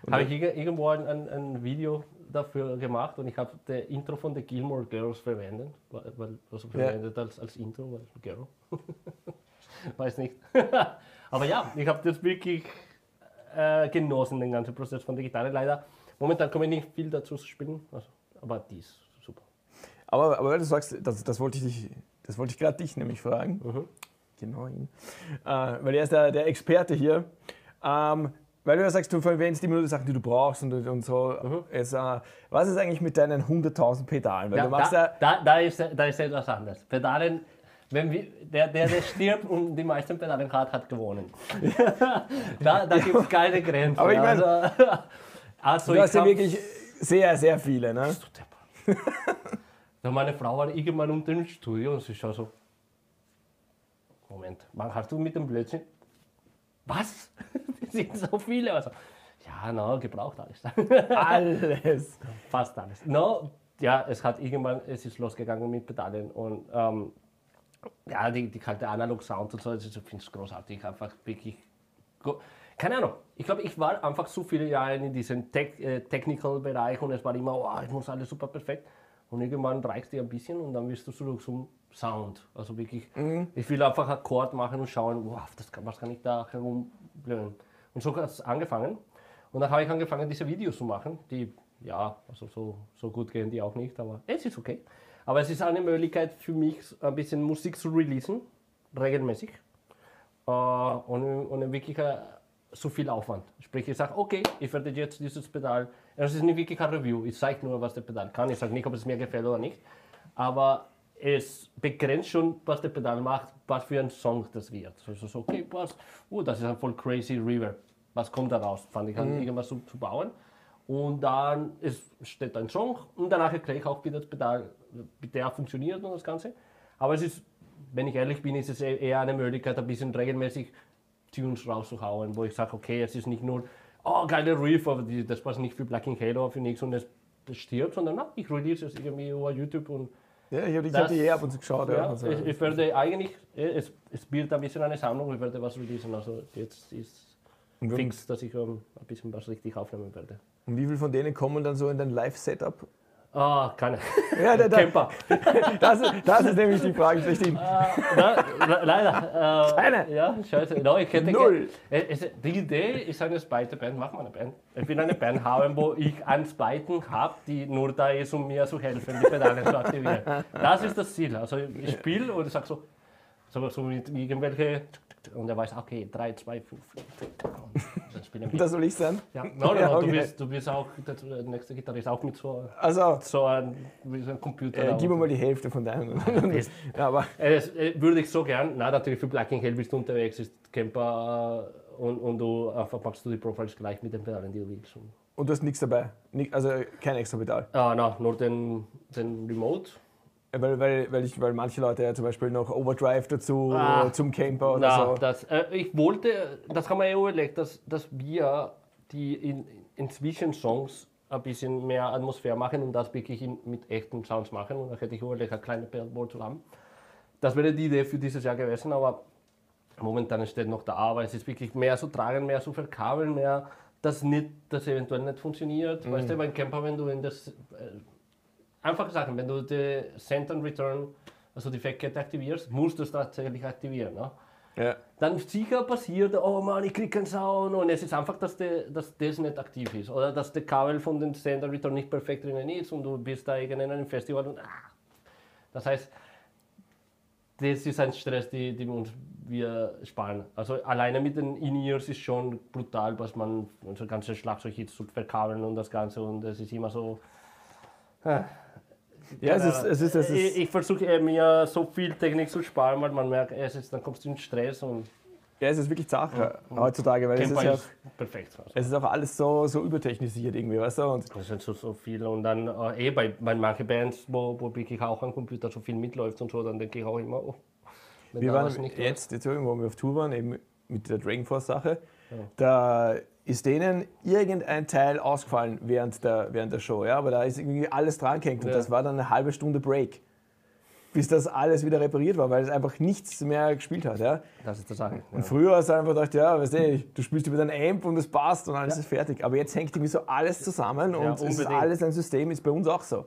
Habe ich irg- irgendwo ein, ein, ein Video dafür gemacht und ich habe das Intro von The Gilmore Girls verwendet, weil, also verwendet als, als Intro, weil Girl. Weiß nicht. Aber ja, ich habe das wirklich äh, genossen, den ganzen Prozess von der Gitarre. Leider, momentan komme ich nicht viel dazu zu spielen, also, aber die ist super. Aber, aber weil du sagst, das, das wollte ich, dich- das wollte ich gerade dich nämlich fragen. Mhm. Genau ihn. Äh, weil er ist der, der Experte hier. Ähm, weil du ja sagst, du verwendest immer nur die Sachen, die du brauchst und, und so. Es, äh, was ist eigentlich mit deinen 100.000 Pedalen? Weil Ja, du machst da, ja, da, da, ist, da ist etwas anders. Pedalen, wenn wir, der, der, der stirbt und die meisten Pedalen hat, hat gewonnen. da da gibt es keine Grenzen. Aber ich mein- also, also du hast ja wirklich sehr, sehr viele. Ne? Meine Frau war irgendwann unten im Studio und sie schaut so. Moment, wann hast du mit dem Blödsinn? Was? Das sind so viele. Also, ja, na, gebraucht alles. Alles. Fast alles. No, ja, es hat irgendwann, es ist losgegangen mit Pedalen und ähm, ja, die, die kalte Analog-Sound und so, ist- ich finde es großartig, einfach wirklich, keine Ahnung, ich glaube, ich war einfach so viele Jahre in diesem Tech, äh, Technical-Bereich und es war immer, oh, ich muss alles super perfekt. Und irgendwann reicht dir ein bisschen und dann wirst du zurück zum Sound, also wirklich, ich will einfach Akkord machen und schauen, wow, das kann, was kann ich da herumblöden und so hat es angefangen. Und dann habe ich angefangen, diese Videos zu machen, die, ja, also so, so gut gehen die auch nicht, aber es ist okay. Aber es ist eine Möglichkeit für mich, ein bisschen Musik zu releasen, regelmäßig. Äh, ohne, ohne wirklich äh, so viel Aufwand. Sprich, ich sage, okay, ich werde jetzt dieses Pedal. Es ist nicht wirklich ein Review, ich zeige nur, was der Pedal kann. Ich sage nicht, ob es mir gefällt oder nicht. Aber es begrenzt schon, was der Pedal macht, was für ein Song das wird. Also so, okay, was, uh, das ist ein voll crazy Reverb. Was kommt da raus? Fand ich an, mhm. irgendwas zu, zu, bauen. Und dann ist, steht ein Song und danach erkläre ich auch, wie das Pedal, wie der funktioniert und das Ganze. Aber es ist, wenn ich ehrlich bin, ist es e-, eher eine Möglichkeit, ein bisschen regelmäßig Tunes rauszuhauen, wo ich sage, okay, es ist nicht nur, oh, geile Riff, aber die, das passt nicht für Black Halo, für nichts und es, stirbt, sondern na, ich release es irgendwie über YouTube und ja, ich habe hab die eh ab und zu geschaut. Ja, ja. Also. Ich, ich, werde eigentlich, es, es bildet ein bisschen eine Sammlung, ich werde was releasen. Also jetzt ist fix, dass ich um, ein bisschen was richtig aufnehmen werde. Und wie viele von denen kommen dann so in dein Live-Setup? Ah, keine. Ja, der, der Camper. Das, das, ist nämlich die Frage schlechthin. Uh, na, leider. Uh, keine. Ja, scheiße. No, ich hätte Null. Es, die Idee ist eine zweite Band, mach mal eine Band. Ich will eine Band haben, wo ich einen zweiten habe, die nur da ist, um mir zu helfen, die Pedale zu aktivieren. Das ist das Ziel. Also ich spiele und ich sage so, so, so mit irgendwelche und er weiß, okay, 3, 2, 5, dann spielen wir. Das soll ich sein? Ja, no, no, ja, okay. du, bist, du bist auch, der nächste Gitarrist auch mit so, also, so einem, so einem Computer. Äh, gib mir mal die Hälfte von deinem. ja, aber. Äh, äh, würde ich so gern, na natürlich für Black Hell bist du unterwegs, ist Camper äh, und, und du einfach machst du die Profiles gleich mit den Pedalen, die du willst. Und du hast nichts dabei? Also kein extra Pedal? Ah, nein, nur den, den Remote. Weil, weil, weil, ich, weil manche Leute ja zum Beispiel noch Overdrive dazu ah, zum Camper oder na, so. Das, äh, ich wollte, das haben wir ja überlegt, dass, dass wir die in, inzwischen Songs ein bisschen mehr Atmosphäre machen und das wirklich in, mit echten Sounds machen. Und da hätte ich überlegt, eine kleine Billboard zu haben. Das wäre die Idee für dieses Jahr gewesen, aber momentan steht noch da, aber es ist wirklich mehr zu tragen, mehr zu verkabeln, mehr, dass das eventuell nicht funktioniert. Mhm. Weißt du, beim Camper, wenn du in das äh, einfache Sachen. Wenn du die Send and Return, also die Factkette aktivierst, musst du es tatsächlich aktivieren. Ne? Ja. Dann sicher passiert, oh Mann, ich kriege keinen Sound und es ist einfach, dass, de, dass das nicht aktiv ist oder dass der Kabel von dem Send and Return nicht perfekt drinnen ist und du bist da in einem Festival und ah. Das heißt, das ist ein Stress, den, den uns wir sparen. Also alleine mit den In-Ears ist schon brutal, was man so ganze Schlagzeug zu verkabeln und das Ganze und es ist immer so. Ah. Ja, es ist, es ist, es ist ich, ich versuche mir so viel Technik zu sparen, weil man merkt, es ist, dann kommst du in Stress und ja, es ist wirklich Sache ja. heutzutage, weil es ist, ja, perfekt. Also. es ist auch alles so, so übertechnisiert irgendwie, weißt du? Und es sind so, so viel und dann äh, eh bei, bei manchen Bands, wo, wo wirklich auch am Computer so viel mitläuft und so, dann denke ich auch immer, oh, wir waren jetzt, jetzt irgendwo, wo wir auf Tour waren, eben mit der Dragonforce-Sache, ja. da ist denen irgendein Teil ausgefallen während der, während der Show. Ja? Aber da ist irgendwie alles dran gehängt und ja. das war dann eine halbe Stunde Break, bis das alles wieder repariert war, weil es einfach nichts mehr gespielt hat. Ja? Das ist das Sache. Und früher hast du einfach gedacht, ja, weißt du, du spielst über dein Amp und es passt und alles ja. ist fertig. Aber jetzt hängt irgendwie so alles zusammen und ist alles ein System, ist bei uns auch so.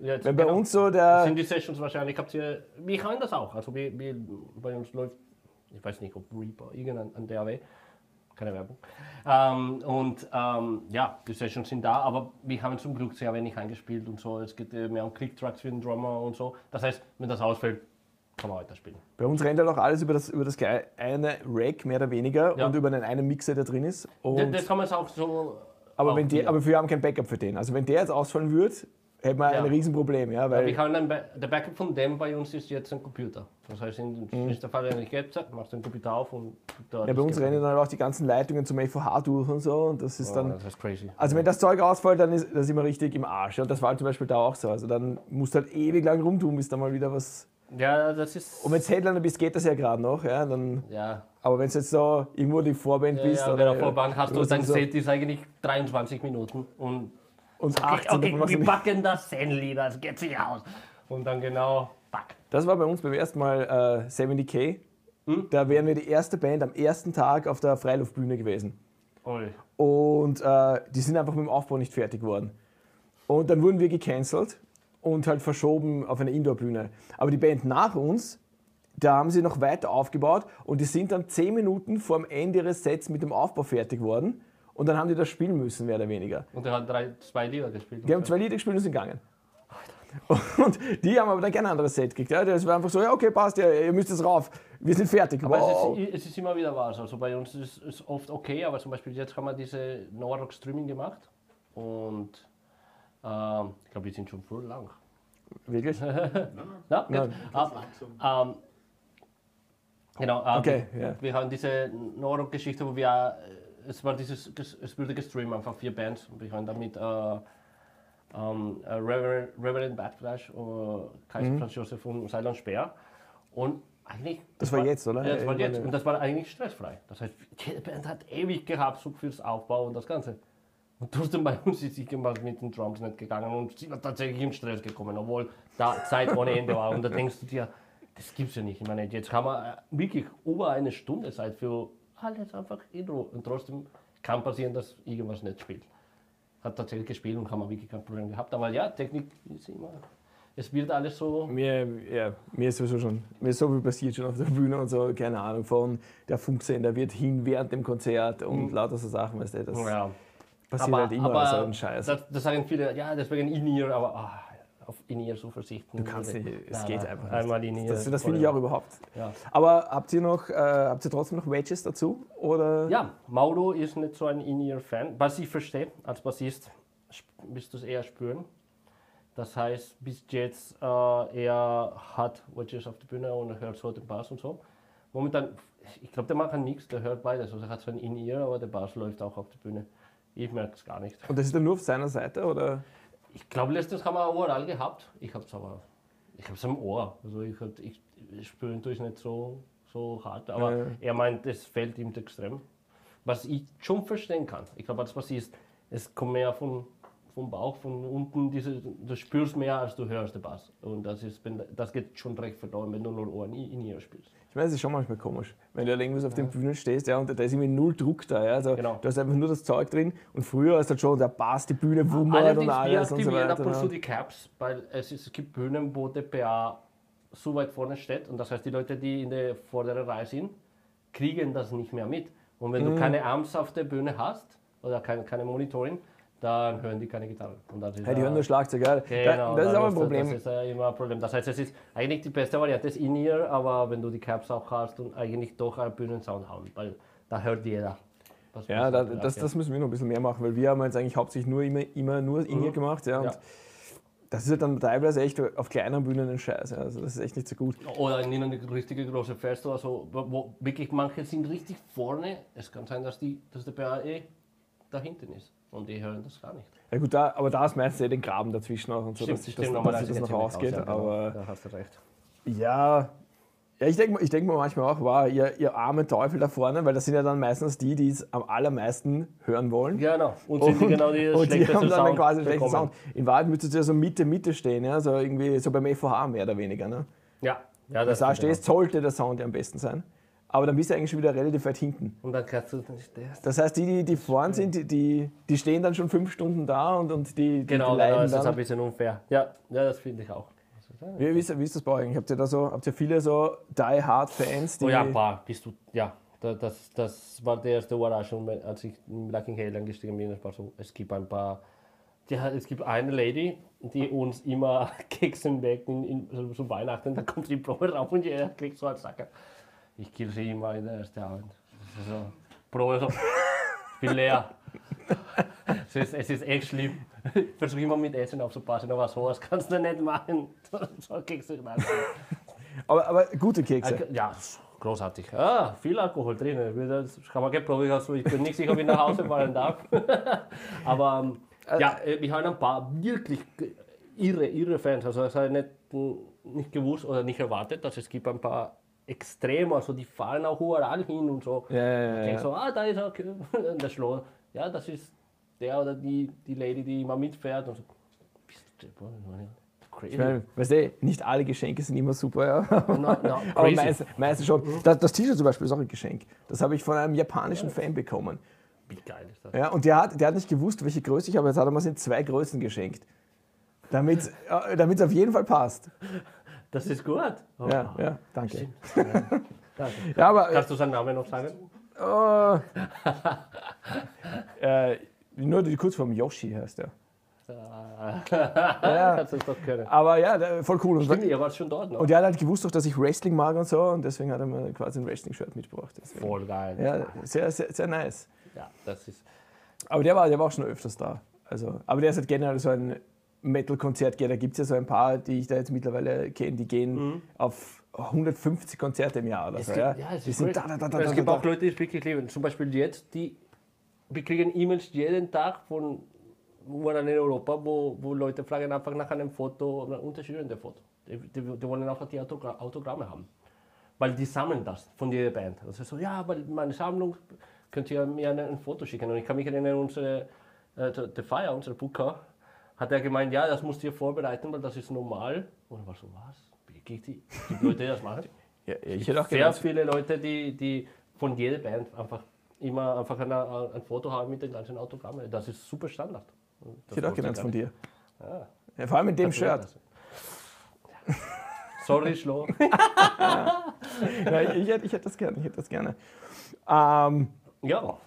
Ja, Wenn bei genau. uns so der. Sind die Sessions wahrscheinlich, habt ihr, wir kann das auch. Also wie, wie bei uns läuft, ich weiß nicht, ob Reaper, irgendein DAW keine Werbung. Ähm, und ähm, ja, die Sessions sind da, aber wir haben zum Glück sehr wenig eingespielt und so. Es geht mehr um Click-Tracks für den Drummer und so. Das heißt, wenn das ausfällt, kann man weiter spielen. Bei uns rennt halt auch alles über das, über das eine Rack, mehr oder weniger, ja. und über einen, einen Mixer, der drin ist. Und das, das kann man auch so. Aber, wenn der, aber wir haben kein Backup für den. Also wenn der jetzt ausfallen würde, hätten wir ja. ein Riesenproblem. Ja, weil ja, wir haben ein der Backup von dem bei uns ist jetzt ein Computer. Das heißt, in, mhm. der Fall, wenn ich jetzt machst du den Computer auf und da Ja, bei uns rennen dann auch die ganzen Leitungen zum FVH durch und so. Und das ist oh, dann. Das ist crazy. Also, wenn das Zeug ausfällt, dann ist das immer richtig im Arsch. Und das war zum Beispiel da auch so. Also, dann musst du halt ewig lang rumtun, bis da mal wieder was. Ja, das ist. Und wenn du Headliner bist, geht das ja gerade noch. Ja, dann, ja. Aber wenn du jetzt so irgendwo die Vorband ja, bist. Ja, bei der Vorband hast du, dein so Set ist eigentlich 23 Minuten. Und und 18 okay, okay, wir packen das Zenli, das geht sich aus. Und dann genau, pack. Das war bei uns beim ersten Mal äh, 70k. Hm? Da wären wir die erste Band am ersten Tag auf der Freiluftbühne gewesen. Oi. Und äh, die sind einfach mit dem Aufbau nicht fertig geworden. Und dann wurden wir gecancelt und halt verschoben auf eine Indoorbühne. Aber die Band nach uns, da haben sie noch weiter aufgebaut und die sind dann 10 Minuten vor dem Ende ihres Sets mit dem Aufbau fertig geworden. Und dann haben die das spielen müssen, mehr oder weniger. Und er hat drei, zwei Lieder gespielt? Die haben zwei Lieder gespielt und sind gegangen. Und die haben aber dann kein anderes Set gekriegt. Ja. Das war einfach so, ja, okay, passt, ja, ihr müsst jetzt rauf. Wir sind fertig. Aber wow. es, ist, es ist immer wieder was. Also bei uns ist es oft okay, aber zum Beispiel jetzt haben wir diese Norrock Streaming gemacht und ähm, ich glaube, wir sind schon voll lang. Wirklich? Ja, Ja. gut. Ah, ähm, genau, ähm, Okay, ja. wir haben diese Norrock-Geschichte, wo wir, äh, es war dieses, es wurde gestreamt, einfach vier Bands und wir haben damit äh, ähm, äh, Reverend, Reverend Badflash, äh, Kaiser Franz Josef und Cylon Speer und eigentlich... Mhm. Das war jetzt, oder? Ja, das war jetzt und das war eigentlich stressfrei. Das heißt, jede Band hat ewig gehabt, so fürs Aufbau und das Ganze. Und trotzdem bei uns ist irgendwas mit den Drums nicht gegangen und sie war tatsächlich in Stress gekommen, obwohl da Zeit ohne Ende war. Und da denkst du dir, das gibt's ja nicht. Ich meine, jetzt haben wir äh, wirklich über eine Stunde Zeit für alles einfach in Ruhe. Und trotzdem kann passieren, dass irgendwas nicht spielt. Hat tatsächlich gespielt und haben wir wirklich kein Problem gehabt. Aber ja, Technik ist immer. Es wird alles so. Mir, ja, mir ist sowieso schon, mir ist so viel passiert schon auf der Bühne und so, keine Ahnung, von der Funksender wird hin während dem Konzert und lauter so Sachen, weißt du, das Mhm. Ja. passiert halt immer so ein Scheiß. Das, das sagen viele, ja, deswegen In-Ear, aber ah, auf In-Ear so verzichten. du kannst nicht, es Nein, geht nein, einfach nicht. Einmal In-Ear. das das finde ich auch überhaupt. Ja. Aber habt ihr noch, äh, habt ihr trotzdem noch Wedges dazu? Oder? ja, Mauro ist nicht so ein In-Ear-Fan. Was ich verstehe, als Bassist wirst du es eher spüren. Das heißt, bis jetzt äh, er hat Wedges auf der Bühne und er hört so den Bass und so. Momentan, ich glaube, der macht einen Mix, der hört beides. Also er hat so ein In-Ear, aber der Bass läuft auch auf der Bühne. Ich merke es gar nicht. Und das ist dann nur auf seiner Seite? Oder? Ich glaube, letztens haben wir oral gehabt. Ich habe es aber, ich habe es am Ohr. Also ich, hab- ich, ich spüre durch nicht so, so hart. Aber Ja. er meint, es fällt ihm extrem. Was ich schon verstehen kann. Ich glaube, das was ist, es kommt mehr von, vom Bauch, von unten. Diese, du spürst mehr, als du hörst den Bass. Und das, ist, das geht schon recht verloren, wenn du nur Ohren in ihr spielst. Ich meine, es ist schon manchmal komisch, wenn du irgendwas auf den Bühnen stehst ja, und da ist irgendwie null Druck da. Ja, also Genau. Du hast einfach nur das Zeug drin und früher ist halt schon der Bass, die Bühne wummert und alles und so weiter. ab und zu ja. die Caps, weil es, ist, es gibt Bühnen, wo der PA so weit vorne steht und das heißt, die Leute, die in der vorderen Reihe sind, kriegen das nicht mehr mit. Und Mhm. wenn du keine Amps auf der Bühne hast oder keine, keine Monitoring, dann hören die keine Gitarre. Das Ja, die hören nur Schlagzeug, ja. Genau, das ist auch ein Problem. Das ist äh, immer ein Problem. Das heißt, es ist eigentlich die beste Variante ist In-Ear, aber wenn du die Caps auch hast und eigentlich doch einen Bühnensound haben, weil da hört jeder. was Ja, da, das, das müssen wir noch ein bisschen mehr machen, weil wir haben jetzt eigentlich hauptsächlich nur immer, immer nur in ihr gemacht. Ja, und Ja. Das ist halt dann teilweise echt auf kleineren Bühnen ein Scheiß. Ja. Also das ist echt nicht so gut. Oder in eine richtige große Feste, also, wo, wo wirklich manche sind richtig vorne. Es kann sein, dass, die, dass der BAE da hinten ist und die hören das gar nicht. Ja gut, da, aber da ist meistens eh den Graben dazwischen auch und so, dass sich das, dass normalerweise sich das noch ausgeht. aus, ja, aber genau. da hast du recht. ja, ja ich denke ich denk mir manchmal auch, wow, ihr, ihr armen Teufel da vorne, weil das sind ja dann meistens die, die es am allermeisten hören wollen. Genau, und sind die genau die und die haben dann quasi einen schlechten. Sound. In Wahrheit müsstest du ja so Mitte, Mitte stehen, ja? so irgendwie so beim FVH mehr oder weniger. Ne? Ja, ja das du da stimmt, stehst, sollte der Sound ja am besten sein. Aber dann bist du eigentlich schon wieder relativ weit hinten. ja. Und dann kannst du nicht das. Das heißt, die, die, die vorn sind, die, die, die stehen dann schon fünf Stunden da und, und die, die, Genau, die genau, das ist ein bisschen unfair. Ja, ja das finde ich auch. Wie, wie, ist, wie ist das bei euch? Habt ihr da so, habt ihr viele so Die-Hard-Fans, die. Oh ja, ein paar, bist du, ja. da- Das, das war die erste Überraschung, als ich in Black Hale eingestiegen bin. Es, war so, es gibt ein paar, die, hat- es gibt eine Lady, die uns immer Kekse backt in, in, so, Weihnachten, da kommt die Probe rauf und jeder kriegt so einen Sacker. Ich kill sie immer in der ersten ist So, Probe so, ich bin leer. Es ist, es ist echt schlimm. Ich versuche immer mit Essen aufzupassen, aber sowas kannst du nicht machen. So Kekse rein. Aber, aber gute Kekse. Ja, großartig. Ah, viel Alkohol drin. Das kann man geprobiert. Also ich bin nicht sicher, ob ich nach Hause fahren darf. Aber ähm, ja, äh, wir haben ein paar wirklich irre, irre Fans. Also das habe ich nicht, nicht gewusst oder nicht erwartet, dass es gibt ein paar extrem, also die fahren auch überall hin und so. Ja, ja, ja, Ich denke ja. so, ah, da ist okay. Und der Schloss. Ja, das ist der oder die, die Lady, die immer mitfährt. Und so, bist du crazy. Ich meine, weißt du, nicht alle Geschenke sind immer super, ja. No, no, Aber meistens, meistens schon. Das, das T-Shirt zum Beispiel ist auch ein Geschenk. Das habe ich von einem japanischen Fan bekommen. Wie geil ist das? Ja, und der hat, der hat nicht gewusst, welche Größe ich habe. Jetzt hat er mir in zwei Größen geschenkt. Damit es auf jeden Fall passt. Das ist gut. Oh, Ja, ja, danke. Ja. Aber Kannst du seinen Namen noch sagen? äh, äh, nur die Kurzform Yoshi heißt er. ja. Ja. Kannst du das doch können. Aber ja, voll cool. Und, Stimmt, ihr wart schon dort, ne? und er hat halt gewusst, auch, dass ich Wrestling mag und so. Und deswegen hat er mir quasi ein Wrestling-Shirt mitgebracht. Deswegen. Voll geil. Ja, sehr, sehr, sehr nice. Ja, das ist. Aber der war, der war auch schon öfters da. Also, aber der ist halt generell so ein Metal-Konzert. Da gibt es ja so ein paar, die ich da jetzt mittlerweile kenne, die gehen auf 150 Konzerte im Jahr oder Mhm. So. ja? ja, es die ist sind voll- da, da, da, da, es da, gibt auch Leute, die es wirklich lieben. Zum Beispiel jetzt, die wir kriegen E-Mails jeden Tag von wo in Europa, wo, wo Leute fragen einfach nach einem Foto, einem unterschiedlichen Foto. Die, die, die wollen einfach die Autogra Autogramme haben. Weil die sammeln das von jeder Band. Also so, ja, weil meine Sammlung, könnt ihr mir ein, Foto schicken. Und ich kann mich erinnern, unsere, äh, der Feier, unser Booker, hat er gemeint, ja, das musst ihr vorbereiten, weil das ist normal. Und war so, was? Wirklich die, die Leute, die das machen? Ja, ja, ich hätte auch sehr gedacht, viele Leute, die, die von jeder Band einfach immer einfach eine, ein Foto haben mit den ganzen Autogrammen. Das ist super Standard. ich hätte auch gedacht von dir. Ja. Ja, vor allem in dem Shirt. Sorry, Schlo. Ja, ich, ich, hätte, ich hätte das gerne. Ich hätte das gerne. Ähm, ja,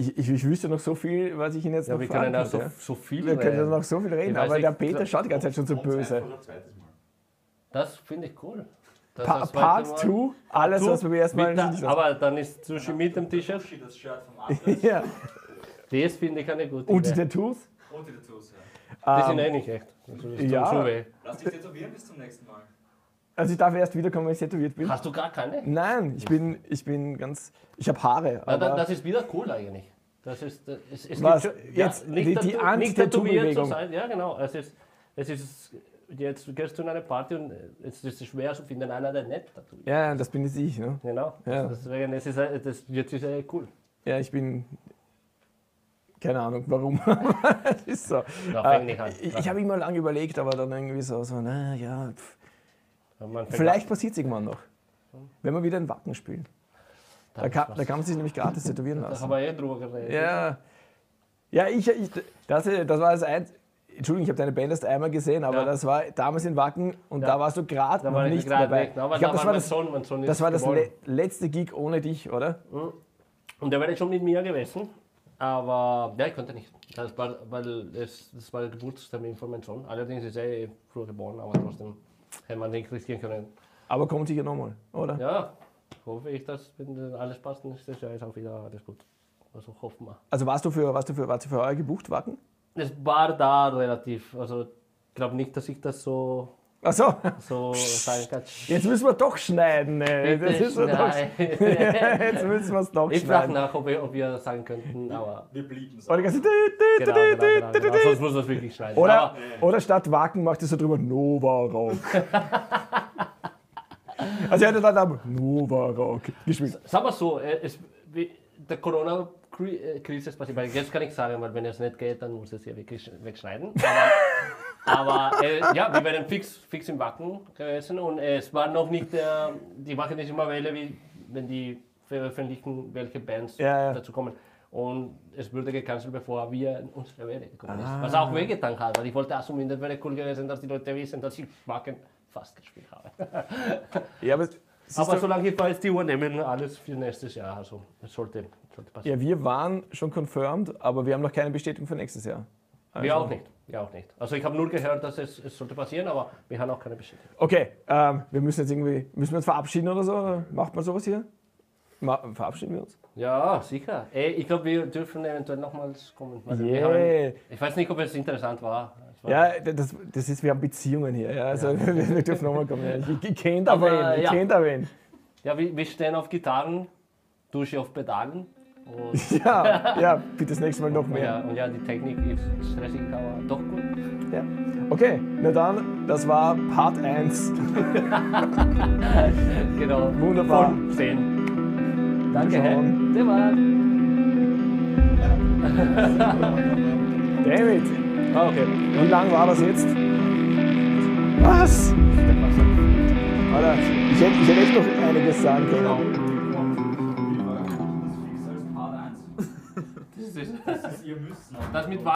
ich, ich, ich wüsste noch so viel, was ich Ihnen jetzt ja noch wir können ja so, so viel Wir können reden. noch so viel reden, aber nicht, der Peter schaut die ganze Zeit schon so böse. Das finde ich cool. Das Pa Part zweite Mal- 2, alles, was wir erstmal der, aber dann ist Sushi mit dem T-Shirt. Sushi, das Shirt vom Atlas ja. Das finde ich eine gute Und die Idee. Tattoos? und die Tattoos. Ja. Die sind Ähm, eh nicht echt. Ja. Lass dich tätowieren bis zum nächsten Mal. Also ich darf erst wiederkommen, wenn ich tätowiert bin. Hast du gar keine? Nein, ich bin, ich bin ganz. Ich habe Haare. Da- das ist wieder cool eigentlich. Das ist, äh, es, es Was? schon- Jetzt die- die tatu- nicht tätowiert zu sein. Ja, genau. Es ist, es ist, jetzt gehst du in eine Party und es ist schwer zu finden, einer, der nicht tätowiert. ja, das bin jetzt ich. Ne? Genau. Ja. Deswegen, es ist, äh, das, jetzt ist es cool. Ja, ich bin. Keine Ahnung warum. das ist so. Ja, Äh, nicht an. ich ich habe immer lange überlegt, aber dann irgendwie so, so na ja, vielleicht passiert es irgendwann noch. Wenn wir wieder in Wacken spielen. Da kann, da kann man sich nämlich gratis tätowieren Da lassen. haben wir eh drüber geredet. Ja, ja ich, ich, das, das war das eins. Entschuldigung, ich habe deine Band erst einmal gesehen, aber Ja. das war damals in Wacken und Ja. da warst du gerade Da noch war ich nicht dabei. weg. Aber ich glaube, da das war das, Sohn, Sohn das, war das le letzte Gig ohne dich, oder? Und der wäre schon mit mir gewesen. Aber ja, ich konnte nicht. Das war, weil es, das war der Geburtstermin von meinem Sohn. Allerdings ist er eh früher geboren, aber trotzdem hätte man nicht riskieren können. Aber kommt sicher nochmal, oder? Ja, hoffe ich, dass wenn dann alles passt, das Jahr ist auch wieder alles gut. Also hoffen wir. Also warst du für, warst du für, warst du für euer gebucht, Wacken? Es war da relativ. Also ich glaube nicht, dass ich das so, Ach so, so sagen kann. jetzt müssen wir doch schneiden. ey. Das ist ja doch, schneiden. jetzt müssen wir es doch Ich frage schneiden. nach, ob wir, ob wir das sagen könnten, aber. Wir blieben es. Oder, die ganze- Genau, genau, genau, genau. Sonst muss man es wirklich schneiden. oder, Aber, oder statt Wacken macht es so drüber Nova Rock. also er hätte dann am Nova Rock gespielt. Sagen wir so, äh, es, der Corona-Krise ist passiert. Weil jetzt kann ich sagen, weil wenn es nicht geht, dann muss es ja wirklich wegschneiden. Aber, aber äh, ja, wir werden fix, fix im Wacken gewesen und es war noch nicht der, die machen nicht immer Welle, wie wenn die veröffentlichen, welche Bands Ja, ja. dazu kommen. Und es wurde gecancelt, bevor wir unsere Welle gekommen ist. Ah. Was auch wehgetan hat, weil ich wollte auch zumindest wäre cool gewesen, dass die Leute wissen, dass ich Wacken fast gespielt habe. Ja, aber, Aber solange ich weiß, die übernehmen alles für nächstes Jahr. Also es sollte, sollte passieren. ja, wir waren schon confirmed, aber wir haben noch keine Bestätigung für nächstes Jahr. Wir Also- auch nicht. Wir auch nicht. Also ich habe nur gehört, dass es, es sollte passieren, aber wir haben auch keine Bestätigung. Okay, ähm, wir müssen jetzt irgendwie, müssen wir uns verabschieden oder so? Oder Macht man sowas hier? Ma verabschieden wir uns? Ja, sicher. Ey, ich glaube, wir dürfen eventuell nochmals kommen. Also wir Yeah. haben, ich weiß nicht, ob es interessant war. Ja, das, das ist, wir haben Beziehungen hier. Ja? Also Wir, wir dürfen nochmal kommen. Ja. Ich, ich kenne da Aber, wen. Ich ja. kenne da wen. ja wir, wir stehen auf Gitarren, Dusche auf Pedalen. Ja, ja, bitte das nächste Mal noch mehr. ja, und ja, die Technik ist stressig, aber doch gut. Ja. Okay, na dann, das war Part 1. Genau. Wunderbar. Von 10. Danke. Herr. David, Ah, okay. wie lang war das jetzt? Was? Alter, ich hätte, ich hätte echt noch einiges sagen können. Das ist fix als Part 1. Das ist, Das ist ihr Müssen. das mit